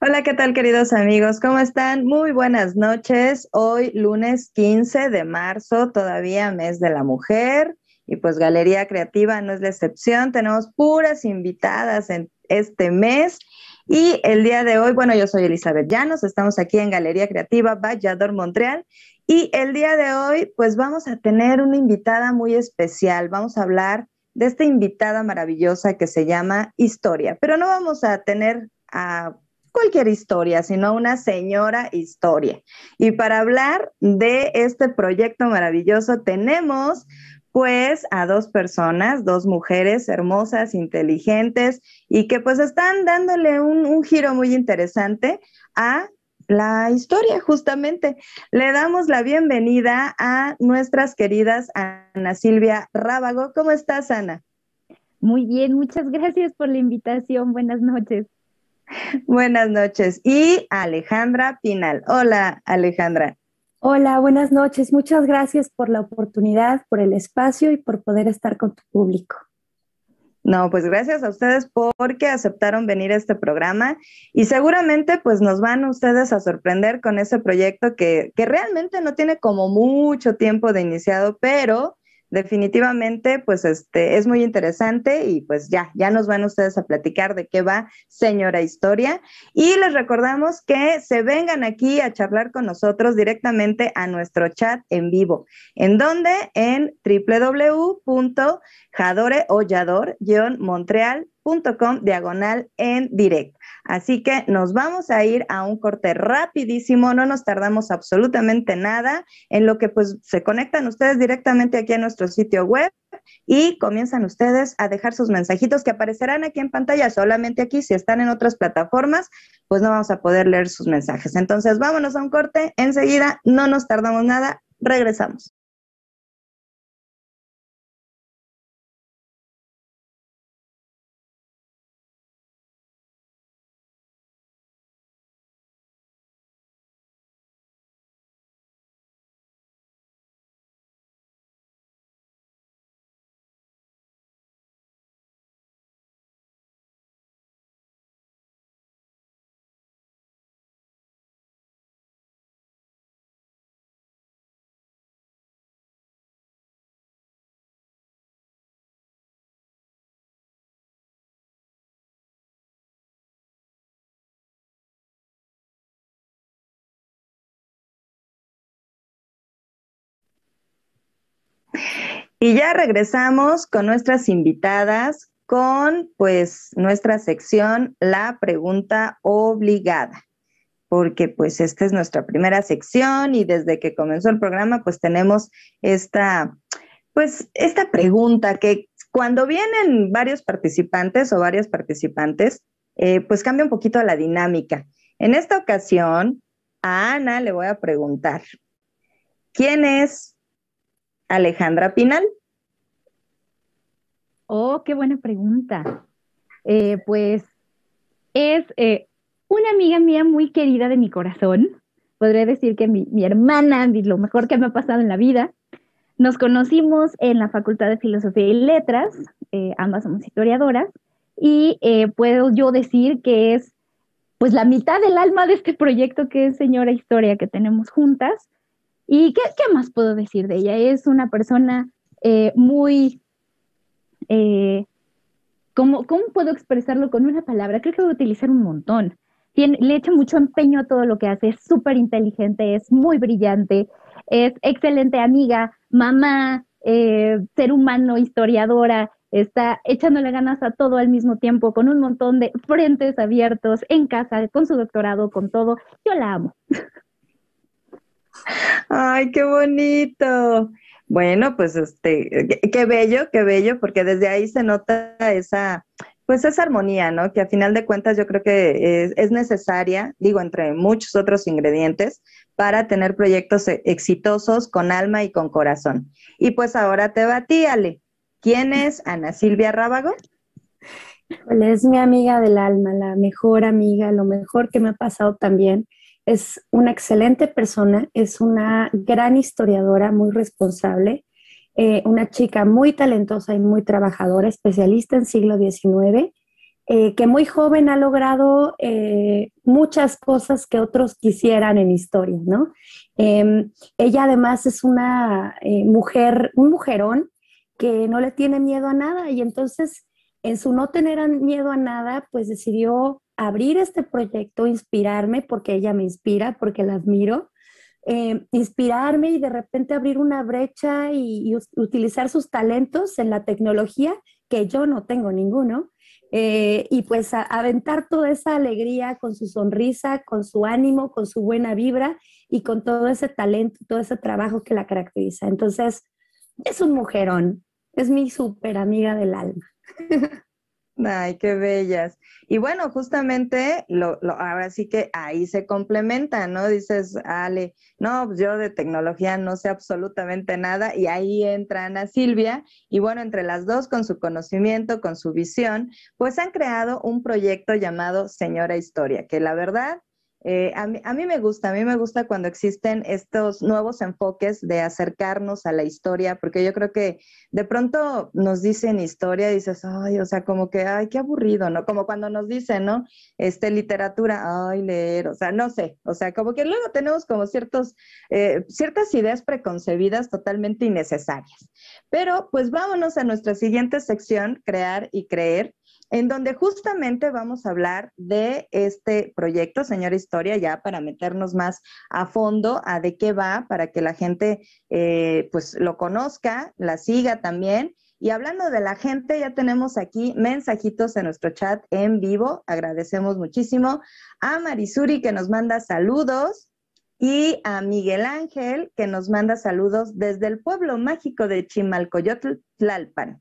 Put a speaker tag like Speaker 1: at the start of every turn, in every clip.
Speaker 1: Hola, ¿qué tal queridos amigos? ¿Cómo están? Muy buenas noches. Hoy lunes 15 de marzo, todavía mes de la mujer. Y pues Galería Creativa no es la excepción. Tenemos puras invitadas en este mes. Y el día de hoy, bueno, yo soy Elizabeth Llanos, estamos aquí en Galería Creativa Vallador Montreal. Y el día de hoy, pues vamos a tener una invitada muy especial. Vamos a hablar de esta invitada maravillosa que se llama Historia. Pero no vamos a tener a cualquier historia, sino una señora historia. Y para hablar de este proyecto maravilloso tenemos pues a dos personas, dos mujeres hermosas, inteligentes y que pues están dándole un, un giro muy interesante a la historia, justamente. Le damos la bienvenida a nuestras queridas Ana Silvia Rábago. ¿Cómo estás, Ana?
Speaker 2: Muy bien, muchas gracias por la invitación. Buenas noches.
Speaker 1: Buenas noches. Y Alejandra Pinal. Hola, Alejandra.
Speaker 3: Hola, buenas noches. Muchas gracias por la oportunidad, por el espacio y por poder estar con tu público.
Speaker 1: No, pues gracias a ustedes porque aceptaron venir a este programa y seguramente pues nos van ustedes a sorprender con ese proyecto que, que realmente no tiene como mucho tiempo de iniciado, pero definitivamente, pues este es muy interesante y pues ya, ya nos van ustedes a platicar de qué va Señora Historia. Y les recordamos que se vengan aquí a charlar con nosotros directamente a nuestro chat en vivo. ¿En donde En www.jadoreollador-montreal.com diagonal en directo. Así que nos vamos a ir a un corte rapidísimo, no nos tardamos absolutamente nada, en lo que pues se conectan ustedes directamente aquí a nuestro sitio web y comienzan ustedes a dejar sus mensajitos que aparecerán aquí en pantalla, solamente aquí, si están en otras plataformas, pues no vamos a poder leer sus mensajes. Entonces vámonos a un corte, enseguida, no nos tardamos nada, regresamos. Y ya regresamos con nuestras invitadas con pues nuestra sección La pregunta obligada, porque pues esta es nuestra primera sección y desde que comenzó el programa pues tenemos esta pues esta pregunta que cuando vienen varios participantes o varias participantes eh, pues cambia un poquito la dinámica. En esta ocasión a Ana le voy a preguntar, ¿quién es Alejandra Pinal.
Speaker 2: Oh, qué buena pregunta. Eh, pues es eh, una amiga mía muy querida de mi corazón. Podría decir que mi, hermana, lo mejor que me ha pasado en la vida. Nos conocimos en la Facultad de Filosofía y Letras, eh, ambas somos historiadoras, y puedo yo decir que es pues la mitad del alma de este proyecto que es Señora Historia que tenemos juntas. ¿Y qué, más puedo decir de ella? Es una persona eh, muy... Eh, ¿cómo, puedo expresarlo con una palabra? Creo que voy a utilizar un montón. le echa mucho empeño a todo lo que hace, es súper inteligente, es muy brillante, es excelente amiga, mamá, eh, ser humano, historiadora, está echándole ganas a todo al mismo tiempo, con un montón de frentes abiertos en casa, con su doctorado, con todo. Yo la amo.
Speaker 1: Ay, qué bonito. Bueno, pues este, qué bello, qué bello, porque desde ahí se nota esa, pues esa armonía, ¿no? Que a final de cuentas yo creo que es, es, necesaria, digo, entre muchos otros ingredientes, para tener proyectos e, exitosos con alma y con corazón. Y pues ahora te va. ¿Quién es Ana Silvia Rábago?
Speaker 3: Es mi amiga del alma, la mejor amiga, lo mejor que me ha pasado también. Es una excelente persona, es una gran historiadora, muy responsable, eh, una chica muy talentosa y muy trabajadora, especialista en siglo XIX, eh, que muy joven ha logrado eh, muchas cosas que otros quisieran en historia, ¿no? Em, ella además es una mujer, un mujerón que no le tiene miedo a nada y entonces en su no tener miedo a nada, pues decidió abrir este proyecto, inspirarme, porque ella me inspira, porque la admiro, eh, inspirarme y de repente abrir una brecha y, utilizar sus talentos en la tecnología, que yo no tengo ninguno, eh, y pues aventar toda esa alegría con su sonrisa, con su ánimo, con su buena vibra y con todo ese talento, todo ese trabajo que la caracteriza. Entonces, es un mujerón, es mi súper amiga del alma.
Speaker 1: Ay, qué bellas. Y bueno, justamente lo, ahora sí que ahí se complementa, ¿no? Dices, Ale, no, pues yo de tecnología no sé absolutamente nada y ahí entra Ana Silvia y bueno, entre las dos con su conocimiento, con su visión, pues han creado un proyecto llamado Señora Historia, que la verdad eh, a, mí, me gusta, a mí me gusta cuando existen estos nuevos enfoques de acercarnos a la historia, porque yo creo que de pronto nos dicen historia y dices, ay, o sea, como que, ay, qué aburrido, ¿no? Como cuando nos dicen, ¿no? Este, literatura, ay, leer, o sea, no sé, o sea, como que luego tenemos como ciertos, eh, ciertas ideas preconcebidas totalmente innecesarias. Pero pues vámonos a nuestra siguiente sección, crear y creer en donde justamente vamos a hablar de este proyecto, señora Historia, ya para meternos más a fondo a de qué va, para que la gente eh, pues lo conozca, la siga también. Y hablando de la gente, ya tenemos aquí mensajitos en nuestro chat en vivo. Agradecemos muchísimo a Marisuri que nos manda saludos y a Miguel Ángel que nos manda saludos desde el pueblo mágico de Chimalcoyotl, Tlalpan.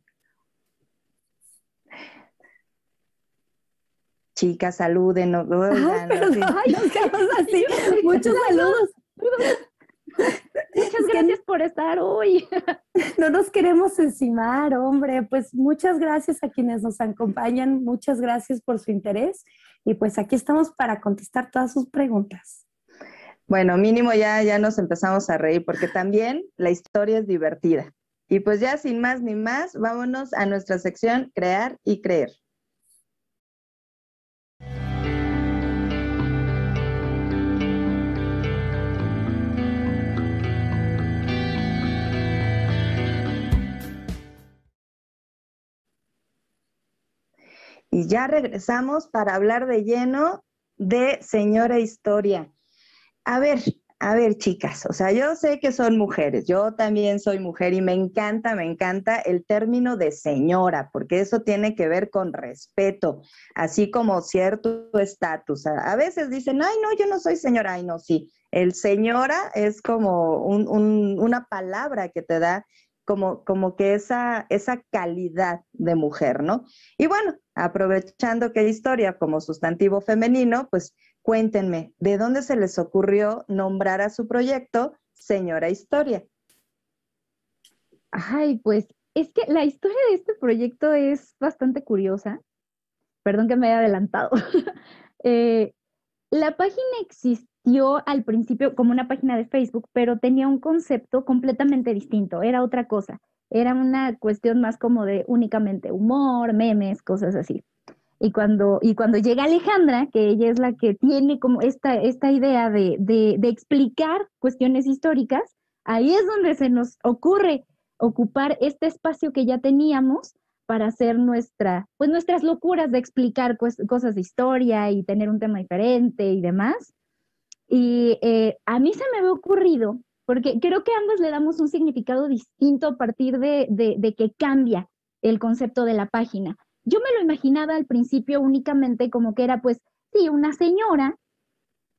Speaker 1: Chicas, saluden, no,
Speaker 2: ay, así. Muchos saludos. Muchas gracias por estar hoy.
Speaker 3: No nos queremos encimar, hombre. Pues muchas gracias a quienes nos acompañan, muchas gracias por su interés y pues aquí estamos para contestar todas sus preguntas.
Speaker 1: Bueno, mínimo ya, ya nos empezamos a reír porque también la historia es divertida. Y pues ya sin más ni más, vámonos a nuestra sección Crear y Creer. Y ya regresamos para hablar de lleno de Señora Historia. A ver, a ver, chicas, o sea, yo sé que son mujeres, yo también soy mujer y me encanta, me encanta el término de señora, porque eso tiene que ver con respeto, así como cierto estatus. A, veces dicen, ay, no, yo no soy señora, ay, no, sí. El señora es como una palabra que te da como, como que esa, esa calidad de mujer, ¿no? Y bueno, aprovechando que historia como sustantivo femenino, pues cuéntenme, ¿de dónde se les ocurrió nombrar a su proyecto Señora Historia?
Speaker 2: Ay, pues es que la historia de este proyecto es bastante curiosa. Perdón que me haya adelantado. Eh, la página existió al principio como una página de Facebook, pero tenía un concepto completamente distinto, era otra cosa. Era una cuestión más como de únicamente humor, memes, cosas así. Y cuando, y cuando llega Alejandra, que ella es la que tiene como esta, esta idea de, de, de explicar cuestiones históricas, ahí es donde se nos ocurre ocupar este espacio que ya teníamos para hacer nuestra, pues nuestras locuras de explicar cosas de historia y tener un tema diferente y demás. Y eh, a mí se me había ocurrido porque creo que ambas le damos un significado distinto a partir de, que cambia el concepto de la página. Yo me lo imaginaba al principio únicamente como que era pues, sí, una señora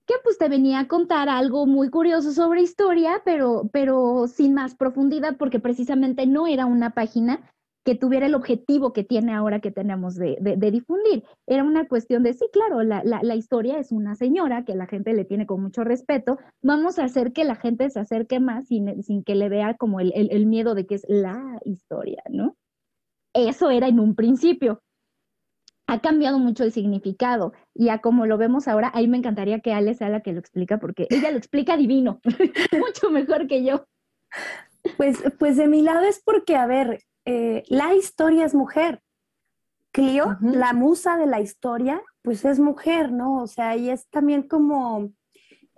Speaker 2: que pues te venía a contar algo muy curioso sobre historia, pero, pero sin más profundidad, porque precisamente no era una página que tuviera el objetivo que tiene ahora que tenemos de, difundir. Era una cuestión de, sí, claro, la, la, historia es una señora que la gente le tiene con mucho respeto, vamos a hacer que la gente se acerque más sin, sin que le vea como el, el, miedo de que es la historia, ¿no? Eso era en un principio. Ha cambiado mucho el significado y a como lo vemos ahora, ahí me encantaría que Ale sea la que lo explica porque ella lo explica divino, mucho mejor que yo.
Speaker 3: Pues, pues de mi lado es porque, a ver, eh, la historia es mujer. Clio, la musa de la historia, pues es mujer, ¿no? O sea, y es también como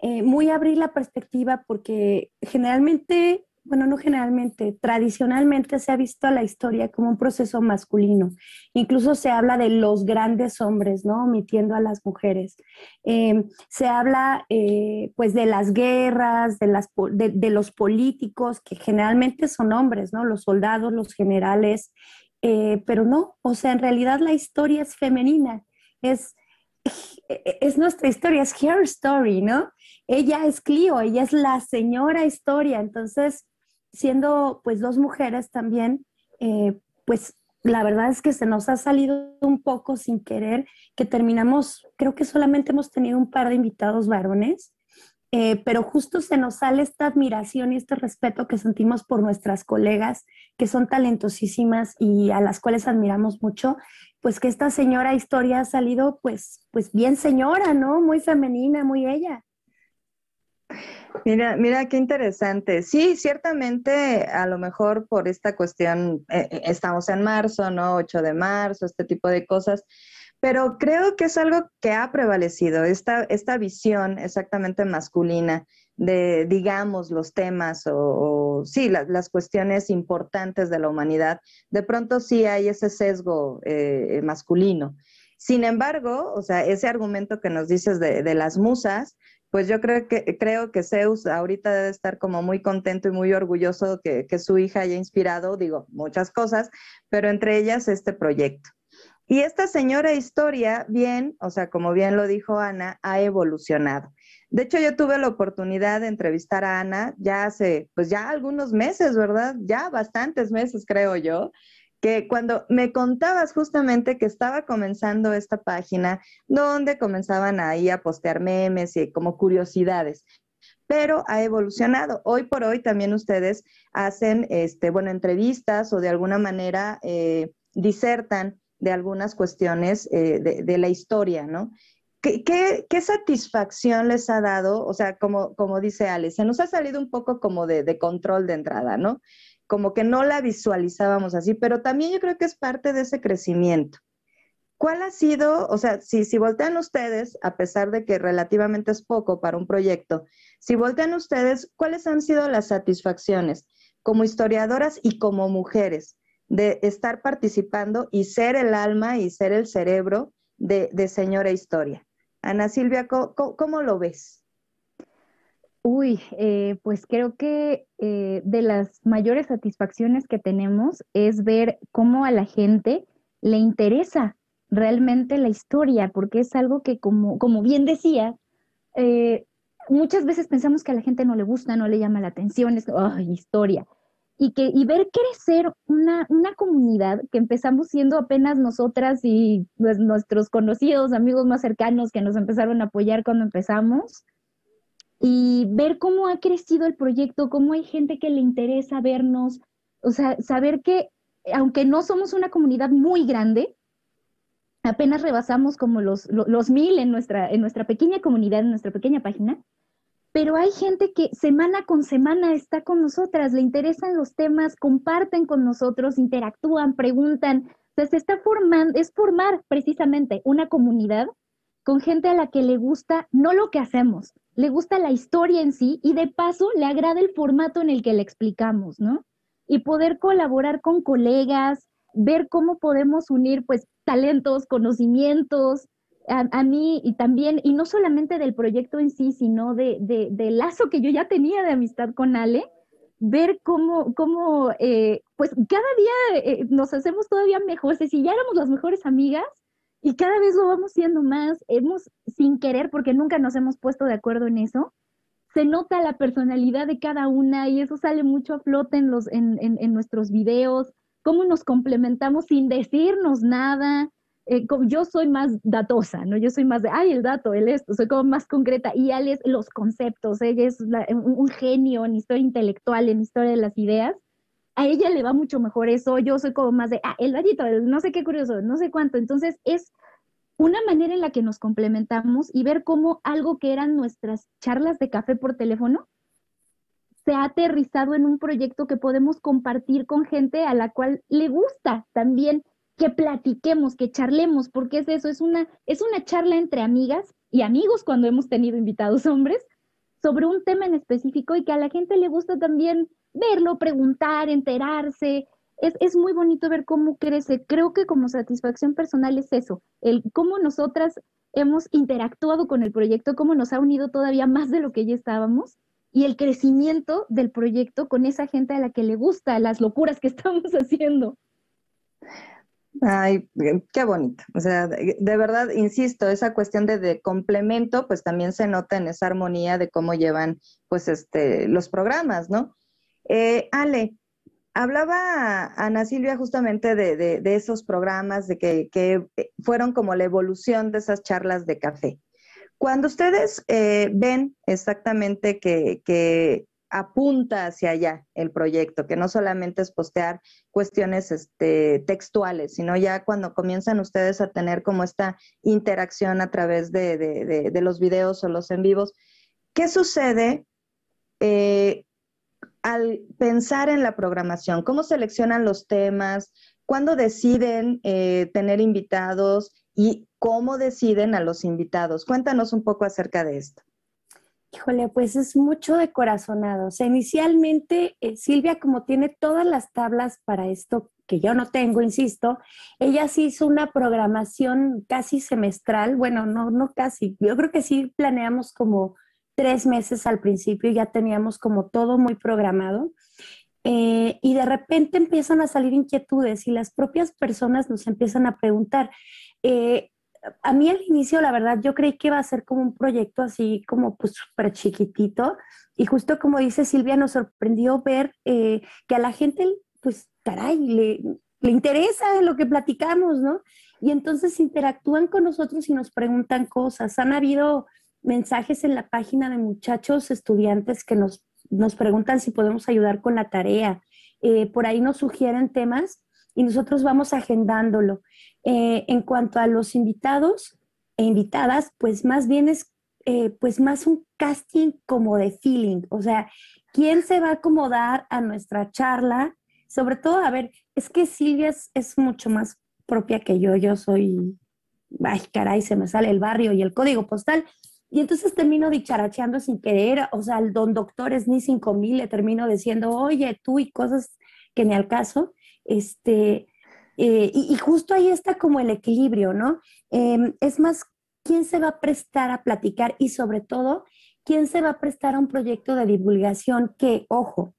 Speaker 3: eh, muy abrir la perspectiva porque generalmente bueno, no generalmente, tradicionalmente se ha visto la historia como un proceso masculino. Incluso se habla de los grandes hombres, ¿no? Omitiendo a las mujeres. Em, se habla, eh, pues, de las guerras, de, las, de, los políticos, que generalmente son hombres, ¿no? Los soldados, los generales, eh, pero no, o sea, en realidad la historia es femenina, es, es nuestra historia, es her story, ¿no? Ella es Clio, ella es la señora historia, entonces siendo pues dos mujeres también, eh, pues la verdad es que se nos ha salido un poco sin querer, que terminamos, creo que solamente hemos tenido un par de invitados varones, eh, pero justo se nos sale esta admiración y este respeto que sentimos por nuestras colegas, que son talentosísimas y a las cuales admiramos mucho, pues que esta señora historia ha salido pues, pues bien señora, ¿no? Muy femenina, muy ella.
Speaker 1: Mira, mira qué interesante. Sí, ciertamente, a lo mejor por esta cuestión, eh, eh, estamos en marzo, ¿no? 8 de marzo, este tipo de cosas, pero creo que es algo que ha prevalecido, esta, esta visión exactamente masculina de, digamos, los temas o, sí, las cuestiones importantes de la humanidad. De pronto sí hay ese sesgo eh, masculino. Sin embargo, o sea, ese argumento que nos dices de las musas, pues yo creo que, creo que Zeus ahorita debe estar como muy contento y muy orgulloso que, que su hija haya inspirado, digo, muchas cosas, pero entre ellas este proyecto. Y esta señora historia, bien, o sea, como bien lo dijo Ana, ha evolucionado. De hecho, yo tuve la oportunidad de entrevistar a Ana ya hace, pues ya algunos meses, ¿verdad? Ya bastantes meses, creo yo que cuando me contabas justamente que estaba comenzando esta página donde comenzaban ahí a postear memes y como curiosidades, pero ha evolucionado. Hoy por hoy también ustedes hacen, este, bueno, entrevistas o de alguna manera eh, disertan de algunas cuestiones eh, de, la historia, ¿no? ¿Qué, ¿Qué, satisfacción les ha dado? O sea, como, dice Ale, se nos ha salido un poco como de control de entrada, ¿no? Como que no la visualizábamos así, pero también yo creo que es parte de ese crecimiento. ¿Cuál ha sido, o sea, si, si voltean ustedes, a pesar de que relativamente es poco para un proyecto, si voltean ustedes, ¿cuáles han sido las satisfacciones como historiadoras y como mujeres de estar participando y ser el alma y ser el cerebro de, Señora Historia? Ana Silvia, cómo lo ves?
Speaker 2: Uy, eh, pues creo que eh, de las mayores satisfacciones que tenemos es ver cómo a la gente le interesa realmente la historia, porque es algo que, como, como bien decía, eh, muchas veces pensamos que a la gente no le gusta, no le llama la atención, es ¡ay, historia! Y, que, y ver crecer una, una comunidad que empezamos siendo apenas nosotras y pues, nuestros conocidos, amigos más cercanos que nos empezaron a apoyar cuando empezamos, y ver cómo ha crecido el proyecto, cómo hay gente que le interesa vernos, o sea, saber que aunque no somos una comunidad muy grande, apenas rebasamos como los, los, mil en nuestra, en nuestra pequeña comunidad, en nuestra pequeña página, pero hay gente que semana con semana está con nosotras, le interesan los temas, comparten con nosotros, interactúan, preguntan, o sea, se está formando, es formar precisamente una comunidad con gente a la que le gusta no lo que hacemos, le gusta la historia en sí y de paso le agrada el formato en el que le explicamos, ¿no? Y poder colaborar con colegas, ver cómo podemos unir pues talentos, conocimientos, a, mí y también, y no solamente del proyecto en sí, sino de, del lazo que yo ya tenía de amistad con Ale, ver cómo, cómo eh, pues cada día eh, nos hacemos todavía mejores, si ya éramos las mejores amigas, y cada vez lo vamos siendo más, hemos sin querer, porque nunca nos hemos puesto de acuerdo en eso, se nota la personalidad de cada una y eso sale mucho a flote en, los, en, en, nuestros videos, cómo nos complementamos sin decirnos nada. Eh, yo soy más datosa, ¿no? Yo soy más de, ay, el dato, el esto, soy como más concreta. Y Ale es los conceptos, ella es un, genio en historia intelectual, en historia de las ideas. A ella le va mucho mejor eso, yo soy como más de, ah, el rayito, no sé qué curioso, no sé cuánto. Entonces es una manera en la que nos complementamos y ver cómo algo que eran nuestras charlas de café por teléfono se ha aterrizado en un proyecto que podemos compartir con gente a la cual le gusta también que platiquemos, que charlemos, porque es eso, es una, es una charla entre amigas y amigos cuando hemos tenido invitados hombres sobre un tema en específico y que a la gente le gusta también verlo, preguntar, enterarse, es, muy bonito ver cómo crece. Creo que como satisfacción personal es eso, el cómo nosotras hemos interactuado con el proyecto, cómo nos ha unido todavía más de lo que ya estábamos y el crecimiento del proyecto con esa gente a la que le gusta las locuras que estamos haciendo.
Speaker 1: Ay, qué bonito. O sea, de, verdad, insisto, esa cuestión de, de, complemento, pues también se nota en esa armonía de cómo llevan, pues, este, los programas, ¿no? Eh, Ale, Hablaba Ana Silvia justamente de, esos programas, de que, eh, fueron como la evolución de esas charlas de café. Cuando ustedes eh, ven exactamente que, apunta hacia allá el proyecto, que no solamente es postear cuestiones este, textuales, sino ya cuando comienzan ustedes a tener como esta interacción a través de, los videos o los en vivos, ¿qué sucede? Al pensar en la programación, ¿cómo seleccionan los temas? ¿Cuándo deciden eh, tener invitados? ¿Y cómo deciden a los invitados? Cuéntanos un poco acerca de esto.
Speaker 3: Híjole, pues es mucho de corazonado. O sea, inicialmente eh, Silvia, como tiene todas las tablas para esto, que yo no tengo, insisto, ella sí hizo una programación casi semestral. Bueno, no, no casi. Yo creo que sí planeamos como tres meses al principio, ya teníamos como todo muy programado. Eh, y de repente empiezan a salir inquietudes y las propias personas nos empiezan a preguntar. Eh, a mí al inicio, la verdad, yo creí que iba a ser como un proyecto así como pues súper chiquitito y justo como dice Silvia, nos sorprendió ver eh, que a la gente, pues caray, le, le interesa lo que platicamos, ¿no? Y entonces interactúan con nosotros y nos preguntan cosas. Han habido mensajes en la página de muchachos estudiantes que nos, nos preguntan si podemos ayudar con la tarea. Eh, por ahí nos sugieren temas y nosotros vamos agendándolo. Eh, en cuanto a los invitados e invitadas, pues más bien es eh, pues más un casting como de feeling, o sea, ¿quién se va a acomodar a nuestra charla? Sobre todo, a ver, es que Silvia es, es mucho más propia que yo, yo soy, ay, caray, se me sale el barrio y el código postal, y entonces termino dicharacheando sin querer, o sea, al don doctor es ni cinco mil, le termino diciendo, oye, tú y cosas que ni al caso. Este, eh, y, justo ahí está como el equilibrio, ¿no? Em, es más, ¿quién se va a prestar a platicar? Y sobre todo, ¿quién se va a prestar a un proyecto de divulgación que, ojo,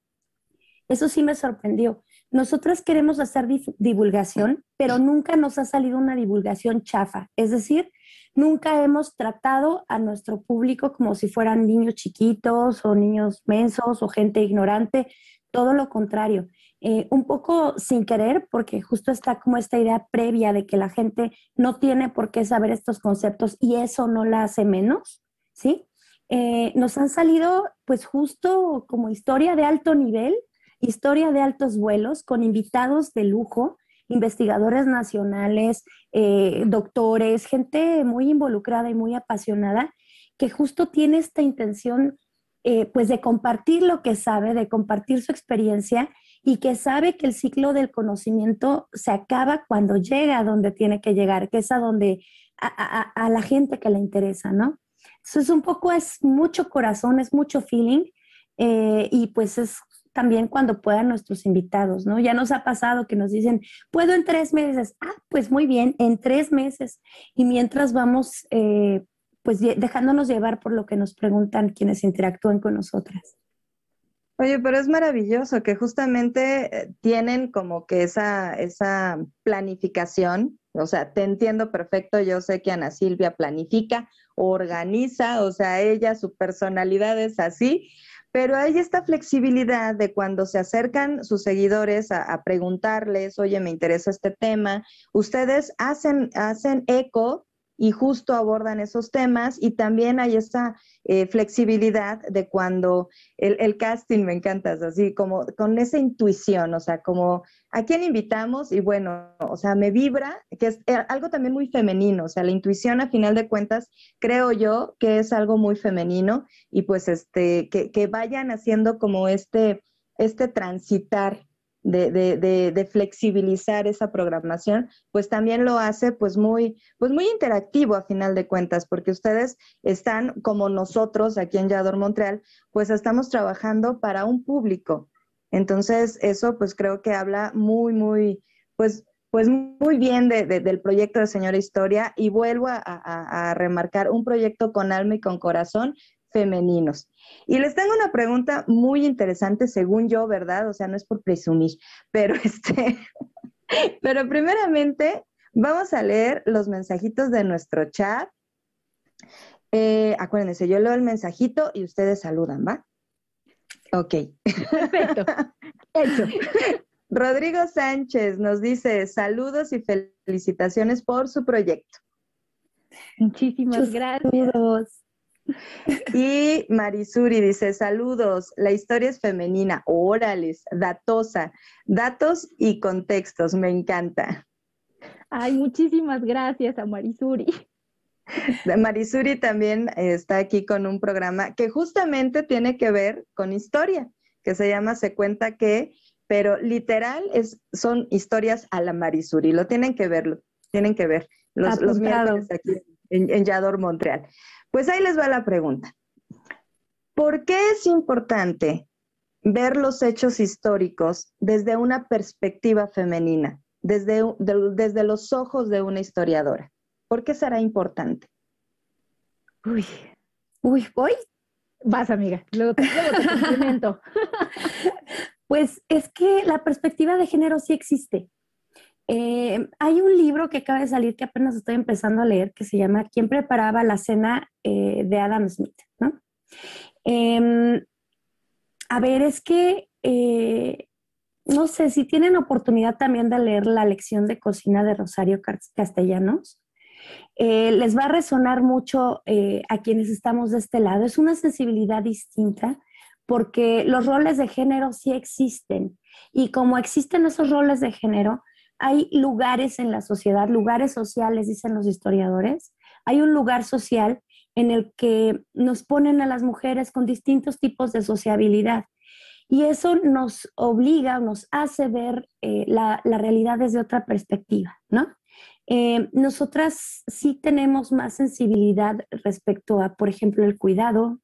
Speaker 3: eso sí me sorprendió. Nosotras queremos hacer divulgación, pero nunca nos ha salido una divulgación chafa. Es decir, Nunca hemos tratado a nuestro público como si fueran niños chiquitos o niños mensos o gente ignorante, todo lo contrario. Eh, un poco sin querer, porque justo está como esta idea previa de que la gente no tiene por qué saber estos conceptos y eso no la hace menos, ¿sí? Eh, nos han salido pues justo como historia de alto nivel, historia de altos vuelos, con invitados de lujo, investigadores nacionales, eh, doctores, gente muy involucrada y muy apasionada, que justo tiene esta intención eh, pues de compartir lo que sabe, de compartir su experiencia y que sabe que el ciclo del conocimiento se acaba cuando llega a donde tiene que llegar, que es a donde a, la gente que le interesa, ¿no? Eso es un poco, es mucho corazón, es mucho feeling eh, y pues es también cuando puedan nuestros invitados, ¿no? Ya nos ha pasado que nos dicen, puedo en tres meses. Ah, pues muy bien, en tres meses. Y mientras vamos, eh, pues dejándonos llevar por lo que nos preguntan quienes interactúan con nosotras.
Speaker 1: Oye, pero es maravilloso que justamente eh, tienen como que esa, esa planificación, o sea, te entiendo perfecto, yo sé que Ana Silvia planifica, organiza, o sea, ella, su personalidad es así, pero hay esta flexibilidad de cuando se acercan sus seguidores a, preguntarles, oye, me interesa este tema, ustedes hacen, hacen eco y justo abordan esos temas y también hay esa eh, flexibilidad de cuando el, casting me encanta, así como con esa intuición, o sea, como a quién invitamos y bueno, o sea, me vibra, que es eh, algo también muy femenino, o sea, la intuición a final de cuentas creo yo que es algo muy femenino y pues este, que, que vayan haciendo como este, este transitar de, de, de, flexibilizar esa programación, pues también lo hace pues muy, pues muy interactivo a final de cuentas, porque ustedes están como nosotros aquí en Yador Montreal, pues estamos trabajando para un público. Entonces, eso pues creo que habla muy, muy, pues, pues muy bien del proyecto de Señora Historia y vuelvo a, a remarcar un proyecto con alma y con corazón femeninos. Y les tengo una pregunta muy interesante, según yo, ¿verdad? O sea, no es por presumir, pero este, pero primeramente vamos a leer los mensajitos de nuestro chat. Eh, acuérdense, yo leo el mensajito y ustedes saludan, ¿va? Ok.
Speaker 2: Perfecto. Hecho.
Speaker 1: Rodrigo Sánchez nos dice saludos y felicitaciones por su proyecto.
Speaker 2: Muchísimas gracias.
Speaker 1: Y Marisuri dice, saludos, la historia es femenina, órales, datosa, datos y contextos, me encanta.
Speaker 2: Ay, muchísimas gracias a Marisuri.
Speaker 1: Marisuri también está aquí con un programa que justamente tiene que ver con historia, que se llama Se cuenta que, pero literal es, son historias a la Marisuri, lo tienen que verlo, tienen que ver los, los miércoles aquí en, en Yador, Montreal. Pues ahí les va la pregunta. ¿Por qué es importante ver los hechos históricos desde una perspectiva femenina, desde, desde los ojos de una historiadora? ¿Por qué será importante?
Speaker 2: Uy, uy, voy. Vas, amiga, luego te, luego
Speaker 3: pues es que la perspectiva de género sí existe. Eh, hay un libro que acaba de salir que apenas estoy empezando a leer que se llama ¿Quién preparaba la cena eh, de Adam Smith? Em, a ver, es que eh, no sé si tienen oportunidad también de leer la lección de cocina de Rosario Castellanos. les va a resonar mucho a quienes estamos de este lado. Es una sensibilidad distinta porque los roles de género sí existen. Y como existen esos roles de género, hay lugares en la sociedad, lugares sociales, dicen los historiadores. Hay un lugar social en el que nos ponen a las mujeres con distintos tipos de sociabilidad. Y eso nos obliga, nos hace ver eh, la, realidad desde otra perspectiva, ¿no? Eh, nosotras sí tenemos más sensibilidad respecto a, por ejemplo, el cuidado,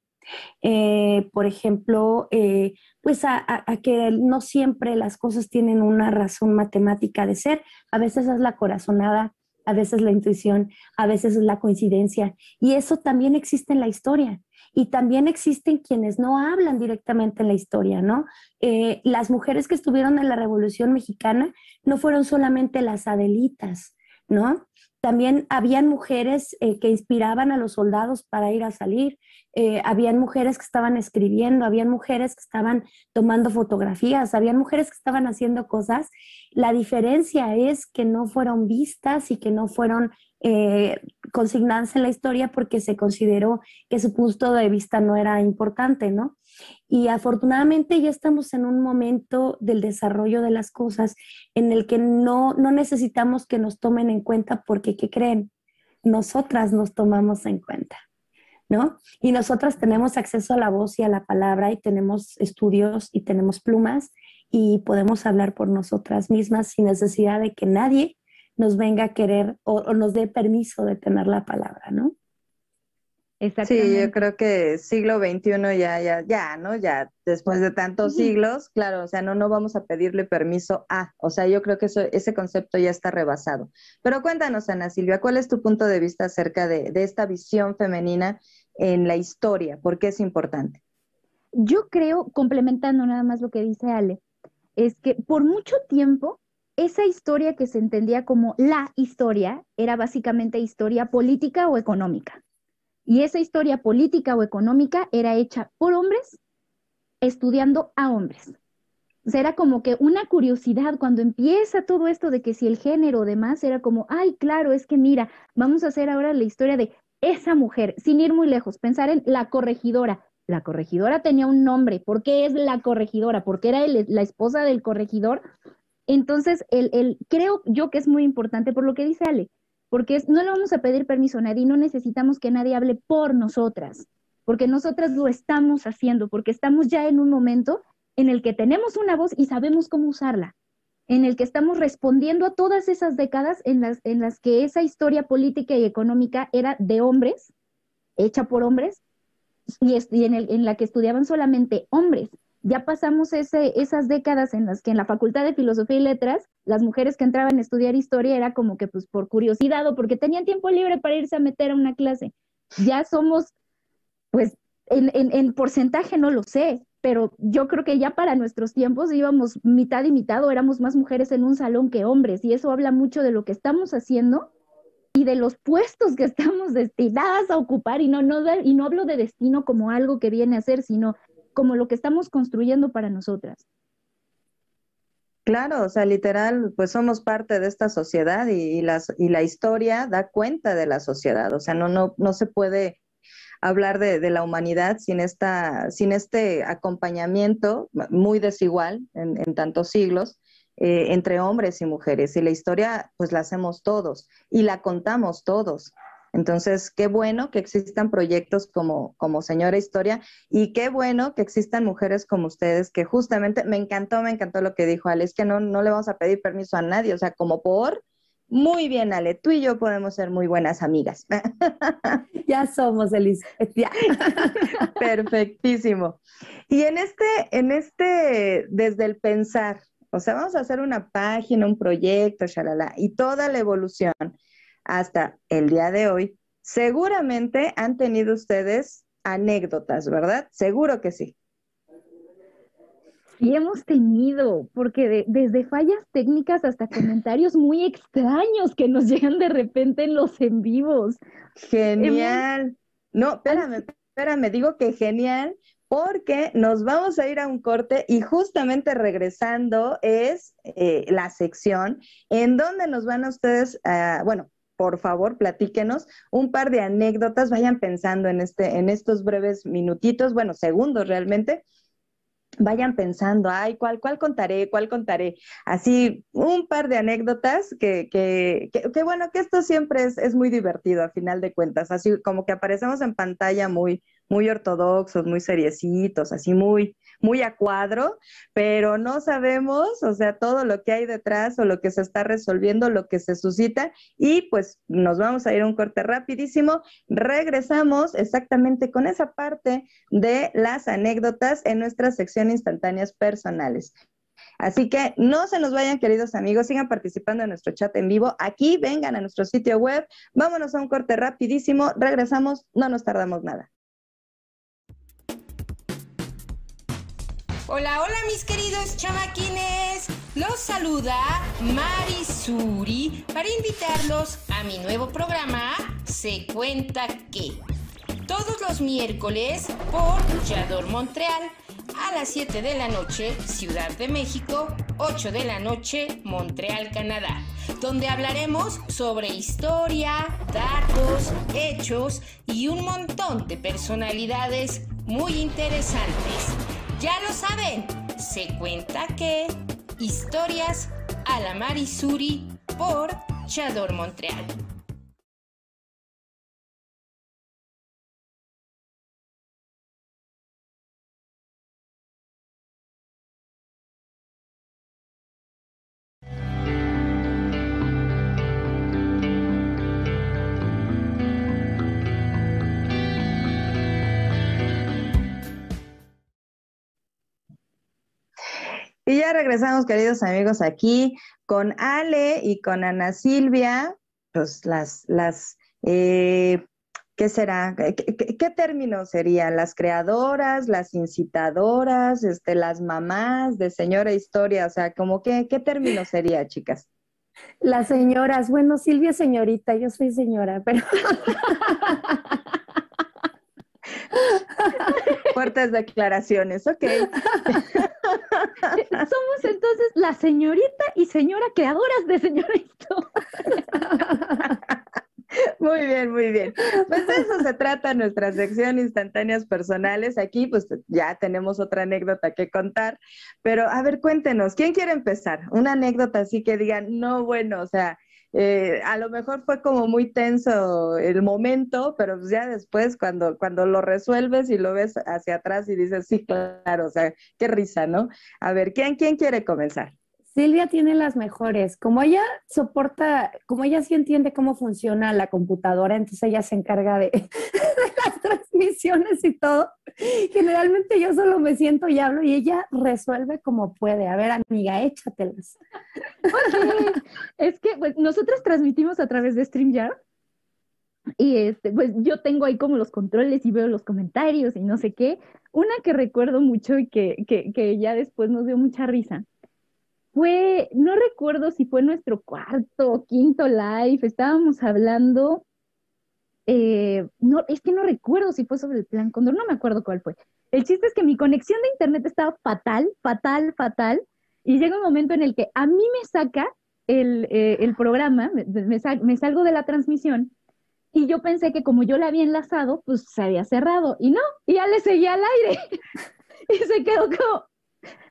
Speaker 3: eh, por ejemplo, eh, pues a, que no siempre las cosas tienen una razón matemática de ser, a veces es la corazonada, a veces la intuición, a veces es la coincidencia, y eso también existe en la historia. Y también existen quienes no hablan directamente en la historia, ¿no? Eh, las mujeres que estuvieron en la Revolución Mexicana no fueron solamente las Adelitas, ¿no? También habían mujeres que inspiraban a los soldados para ir a salir, eh, habían mujeres que estaban escribiendo, habían mujeres que estaban tomando fotografías, habían mujeres que estaban haciendo cosas. La diferencia es que no fueron vistas y que no fueron eh, consignadas en la historia porque se consideró que su punto de vista no era importante, ¿no? Y afortunadamente ya estamos en un momento del desarrollo de las cosas en el que no, no necesitamos que nos tomen en cuenta porque, ¿qué creen? Nosotras nos tomamos en cuenta. ¿No? Y nosotras tenemos acceso a la voz y a la palabra y tenemos estudios y tenemos plumas y podemos hablar por nosotras mismas sin necesidad de que nadie nos venga a querer o, o nos dé permiso de tener la palabra, ¿no?
Speaker 1: Sí, yo creo que siglo XXI ya, ya, ya, ¿no? Ya después de tantos siglos, claro, o sea, no, no vamos a pedirle permiso a, o sea, yo creo que eso, ese concepto ya está rebasado. Pero cuéntanos, Ana Silvia, ¿cuál es tu punto de vista acerca de, de esta visión femenina en la historia? ¿Por qué es importante?
Speaker 2: Yo creo, complementando nada más lo que dice Ale, es que por mucho tiempo esa historia que se entendía como la historia era básicamente historia política o económica. Y esa historia política o económica era hecha por hombres estudiando a hombres. O sea, era como que una curiosidad cuando empieza todo esto de que si el género o demás era como, ay, claro, es que mira, vamos a hacer ahora la historia de esa mujer, sin ir muy lejos, pensar en la corregidora. La corregidora tenía un nombre. ¿Por qué es la corregidora? Porque era la esposa del corregidor. Entonces, el, el, creo yo que es muy importante por lo que dice Ale, porque no le vamos a pedir permiso a nadie, no necesitamos que nadie hable por nosotras, porque nosotras lo estamos haciendo, porque estamos ya en un momento en el que tenemos una voz y sabemos cómo usarla, en el que estamos respondiendo a todas esas décadas en las, en las que esa historia política y económica era de hombres, hecha por hombres, y, en, el, en, la que estudiaban solamente hombres. Ya pasamos esas décadas en las que en la Facultad de Filosofía y Letras, las mujeres que entraban a estudiar historia era como que pues por curiosidad o porque tenían tiempo libre para irse a meter a una clase. Ya somos, pues en, en, en porcentaje no lo sé, pero yo creo que ya para nuestros tiempos íbamos mitad y mitad o éramos más mujeres en un salón que hombres y eso habla mucho de lo que estamos haciendo y de los puestos que estamos destinadas a ocupar, y no, no, y no hablo de destino como algo que viene a ser, sino como lo que estamos construyendo para nosotras.
Speaker 1: Claro, o sea, literal, pues somos parte de esta sociedad y, las, y la historia da cuenta de la sociedad, o sea, no, no, no se puede hablar de, la humanidad sin, esta, sin este acompañamiento muy desigual en, en tantos siglos eh, entre hombres y mujeres. Y la historia, pues la hacemos todos y la contamos todos. Entonces, qué bueno que existan proyectos como, como Señora Historia y qué bueno que existan mujeres como ustedes, que justamente me encantó, me encantó lo que dijo Ale, es que no, no le vamos a pedir permiso a nadie, o sea, como por, muy bien, Ale, tú y yo podemos ser muy buenas amigas.
Speaker 3: Ya somos, Elizabeth, ya.
Speaker 1: Perfectísimo. Y en este, en este, desde el pensar, o sea, vamos a hacer una página, un proyecto, shalala, y toda la evolución hasta el día de hoy, seguramente han tenido ustedes anécdotas, ¿verdad? Seguro que sí.
Speaker 2: Sí, hemos tenido, porque desde fallas técnicas hasta comentarios muy extraños que nos llegan de repente en los en vivos.
Speaker 1: Genial. No, espérame, espérame, digo que genial, porque nos vamos a ir a un corte y justamente regresando es eh, la sección en donde nos van a ustedes, uh, bueno, por favor, platíquenos un par de anécdotas, vayan pensando en, este, en estos breves minutitos, bueno, segundos realmente, vayan pensando, ay, ¿cuál, cuál contaré? ¿Cuál contaré? Así, un par de anécdotas que, que, que, bueno, que esto siempre es, es, muy divertido a final de cuentas, así como que aparecemos en pantalla muy, muy ortodoxos, muy seriecitos, así muy, muy a cuadro, pero no sabemos, o sea, todo lo que hay detrás o lo que se está resolviendo, lo que se suscita, y pues nos vamos a ir a un corte rapidísimo. Regresamos exactamente con esa parte de las anécdotas en nuestra sección instantáneas personales. Así que no se nos vayan, queridos amigos, sigan participando en nuestro chat en vivo. Aquí vengan a nuestro sitio web, vámonos a un corte rapidísimo, regresamos, no nos tardamos nada.
Speaker 4: Hola, hola mis queridos chamaquines. Los saluda Marisuri para invitarlos a mi nuevo programa Se cuenta que. Todos los miércoles por Yador Montreal a las 7 de la noche, Ciudad de México, 8 de la noche, Montreal, Canadá, donde hablaremos sobre historia, datos, hechos y un montón de personalidades muy interesantes. Ya lo saben, se cuenta que historias a la Marisuri por Chador Montreal.
Speaker 1: Y ya regresamos, queridos amigos, aquí con Ale y con Ana Silvia, pues las, las, eh, ¿qué será? ¿Qué, ¿Qué, término serían? ¿Las creadoras, las incitadoras, este, las mamás de Señora Historia? O sea, como qué, ¿qué término sería, chicas?
Speaker 3: Las señoras, bueno, Silvia señorita, yo soy señora, pero...
Speaker 1: Fuertes declaraciones, ok.
Speaker 2: Somos entonces la señorita y señora creadoras de señora
Speaker 1: Muy bien, muy bien. Pues de eso se trata nuestra sección instantáneas personales. Aquí pues ya tenemos otra anécdota que contar, pero a ver, cuéntenos, ¿quién quiere empezar? Una anécdota así que digan, no, bueno, o sea, eh, a lo mejor fue como muy tenso el momento, pero pues ya después cuando, cuando lo resuelves y lo ves hacia atrás y dices, sí, claro, o sea, qué risa, ¿no? A ver, ¿quién, quién quiere comenzar?
Speaker 3: Silvia tiene las mejores. Como ella soporta, como ella sí entiende cómo funciona la computadora, entonces ella se encarga de, transmisiones y todo. Generalmente yo solo me siento y hablo y ella resuelve como puede. A ver, amiga, échatelas.
Speaker 2: Es que pues, nosotros transmitimos a través de StreamYard y este, pues yo tengo ahí como los controles y veo los comentarios y no sé qué. Una que recuerdo mucho y que, que, que ya después nos dio mucha risa fue, no recuerdo si fue nuestro cuarto o quinto live, estábamos hablando, eh, es que no recuerdo si fue sobre el plan Condor, no me acuerdo cuál fue. El chiste es que mi conexión de internet estaba fatal, fatal, fatal, y llega un momento en el que a mí me saca el, eh, programa, me, salgo de la transmisión, y yo pensé que como yo la había enlazado, pues se había cerrado, y no, y ya le seguía al aire, y se quedó como,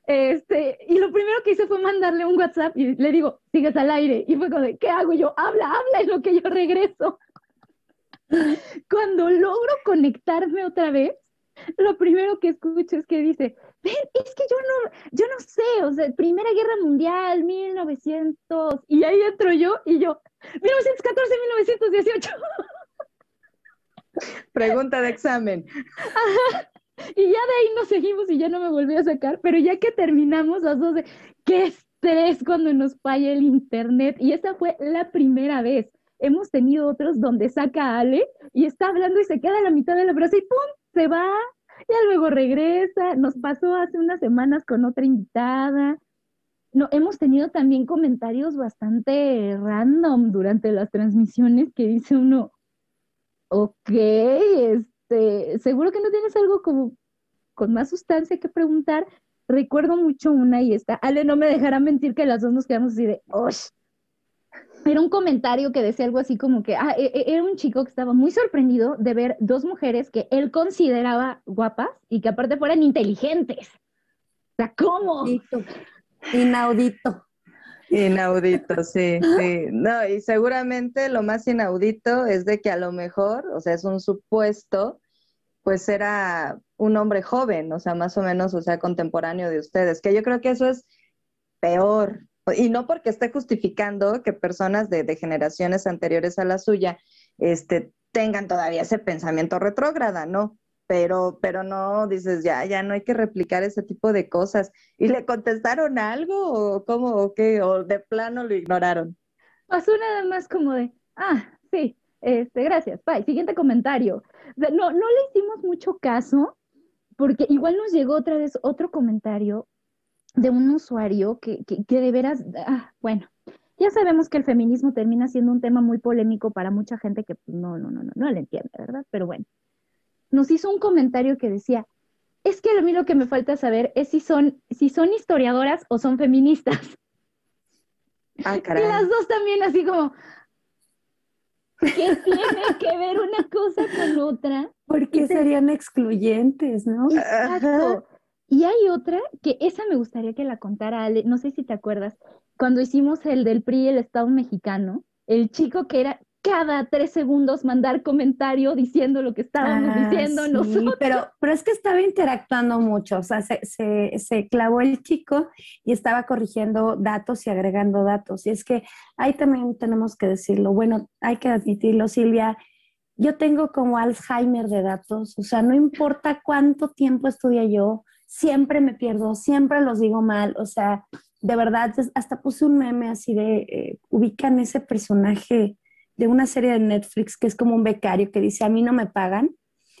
Speaker 2: este, y lo primero que hice fue mandarle un WhatsApp y le digo, sigues al aire. Y fue como de, ¿qué hago yo? Habla, habla, es lo que yo regreso. Cuando logro conectarme otra vez, lo primero que escucho es que dice, ven, es que yo no, yo no sé, o sea, Primera Guerra Mundial, 1900, y ahí entro yo y yo, 1914, 1918.
Speaker 1: Pregunta de examen.
Speaker 2: Y ya de ahí nos seguimos y ya no me volví a sacar, pero ya que terminamos las 12, qué estrés cuando nos falla el internet. Y esa fue la primera vez. Hemos tenido otros donde saca a Ale y está hablando y se queda a la mitad de la frase y ¡pum! se va, ya luego regresa. Nos pasó hace unas semanas con otra invitada. No, hemos tenido también comentarios bastante random durante las transmisiones que dice uno, ok, es este, seguro que no tienes algo como con más sustancia que preguntar. Recuerdo mucho una y esta, Ale no me dejará mentir que las dos nos quedamos así de, ¡osh! Era un comentario que decía algo así como que, ah, e, e, era un chico que estaba muy sorprendido de ver dos mujeres que él consideraba guapas y que aparte fueran inteligentes. O sea, ¿cómo?
Speaker 3: Inaudito.
Speaker 1: Inaudito, sí, sí. No, y seguramente lo más inaudito es de que a lo mejor, o sea, es un supuesto, pues era un hombre joven, o sea, más o menos, o sea, contemporáneo de ustedes, que yo creo que eso es peor. Y no porque esté justificando que personas de, generaciones anteriores a la suya este, tengan todavía ese pensamiento retrógrada, ¿no? pero, pero no, dices, ya, ya no hay que replicar ese tipo de cosas. ¿Y le contestaron algo o cómo o qué? ¿O de plano lo ignoraron?
Speaker 2: Pasó nada más como de, ah, sí, este, gracias, bye, siguiente comentario. no, no le hicimos mucho caso porque igual nos llegó otra vez otro comentario de un usuario que, que, que de veras, ah, bueno, ya sabemos que el feminismo termina siendo un tema muy polémico para mucha gente que pues, no, no, no, no, no le entiende, ¿verdad? Pero bueno nos hizo un comentario que decía, es que a mí lo que me falta saber es si son, si son historiadoras o son feministas.
Speaker 1: Ah,
Speaker 2: y las dos también así como, ¿qué tiene que ver una cosa con otra?
Speaker 3: Porque serían excluyentes, ¿no?
Speaker 2: Exacto. Y hay otra que esa me gustaría que la contara Ale, no sé si te acuerdas, cuando hicimos el del PRI, el Estado mexicano, el chico que era, cada tres segundos mandar comentario diciendo lo que estábamos ah, diciendo nosotros.
Speaker 3: Pero, pero es que estaba interactuando mucho, o sea, se, se, se, clavó el chico y estaba corrigiendo datos y agregando datos. Y es que ahí también tenemos que decirlo, bueno, hay que admitirlo, Silvia, yo tengo como Alzheimer de datos, o sea, no importa cuánto tiempo estudia yo, siempre me pierdo, siempre los digo mal, o sea, de verdad, hasta puse un meme así de, eh, ubican ese personaje de una serie de Netflix que es como un becario que dice, a mí no me pagan.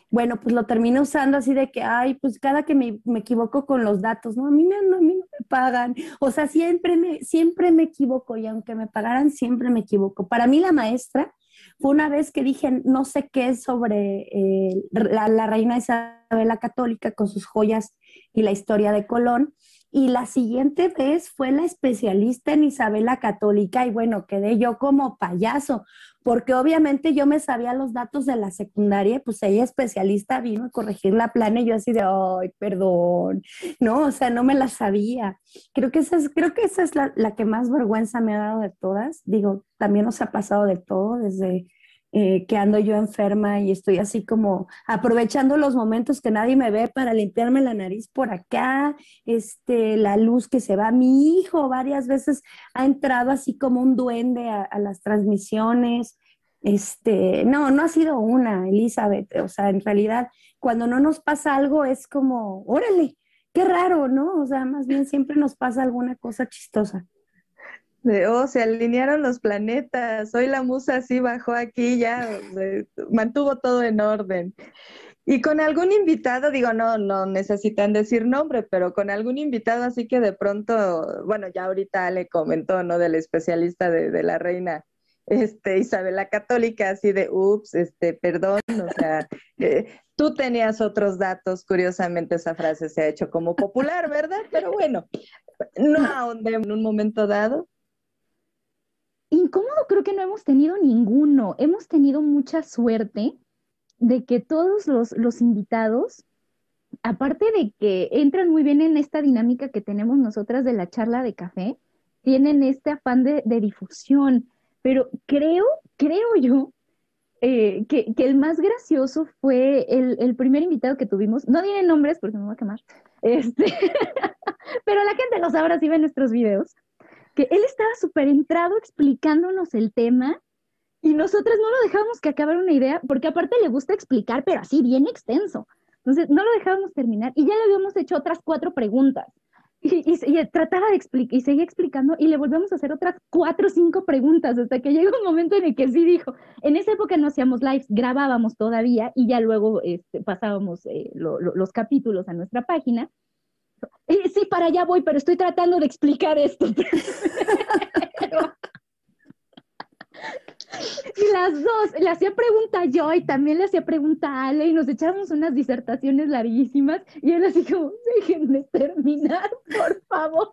Speaker 3: Bueno, pues lo termino usando así de que, ay, pues cada que me, me equivoco con los datos, ¿no? A mí, no, a mí no me pagan. O sea, siempre me, siempre me equivoco y aunque me pagaran, siempre me equivoco. Para mí la maestra fue una vez que dije no sé qué sobre eh, la, la reina Isabel la Católica con sus joyas y la historia de Colón. Y la siguiente vez fue la especialista en Isabela Católica y bueno, quedé yo como payaso, porque obviamente yo me sabía los datos de la secundaria, pues ella especialista vino a corregir la plana y yo así de, ay, perdón, no, o sea, no me la sabía. Creo que esa es, creo que esa es la, la que más vergüenza me ha dado de todas. Digo, también nos ha pasado de todo, desde eh, que ando yo enferma y estoy así como aprovechando los momentos que nadie me ve para limpiarme la nariz por acá, este, la luz que se va. Mi hijo varias veces ha entrado así como un duende a, a las transmisiones. Este, no, no ha sido una, Elizabeth. O sea, en realidad, cuando no nos pasa algo es como, órale, qué raro, ¿no? O sea, más bien siempre nos pasa alguna cosa chistosa.
Speaker 1: De, oh, se alinearon los planetas. Hoy la musa sí bajó aquí, ya mantuvo todo en orden. Y con algún invitado, digo, no, no necesitan decir nombre, pero con algún invitado así que de pronto, bueno, ya ahorita le comentó, ¿no? Del especialista de, de la reina, este, Isabel la Católica, así de, ups, este, perdón, o sea, eh, tú tenías otros datos, curiosamente esa frase se ha hecho como popular, ¿verdad? Pero bueno, no ahondé en un momento dado.
Speaker 2: Incómodo creo que no hemos tenido ninguno. Hemos tenido mucha suerte de que todos los, los invitados, aparte de que entran muy bien en esta dinámica que tenemos nosotras de la charla de café, tienen este afán de, de difusión. Pero creo, creo yo, eh, que, que el más gracioso fue el, el primer invitado que tuvimos. No diré nombres porque me voy a quemar. Este, pero la gente lo sabrá si ve nuestros videos que él estaba súper entrado explicándonos el tema y nosotras no lo dejábamos que acabara una idea, porque aparte le gusta explicar, pero así bien extenso. Entonces no lo dejábamos terminar y ya le habíamos hecho otras cuatro preguntas. Y, y, y trataba de explicar y seguía explicando y le volvemos a hacer otras cuatro o cinco preguntas hasta que llegó un momento en el que sí dijo, en esa época no hacíamos lives, grabábamos todavía y ya luego este, pasábamos eh, lo, lo, los capítulos a nuestra página. Eh, sí, para allá voy, pero estoy tratando de explicar esto. y las dos, le hacía pregunta yo y también le hacía pregunta a Ale y nos echábamos unas disertaciones larguísimas y él así como, déjenme terminar, por favor.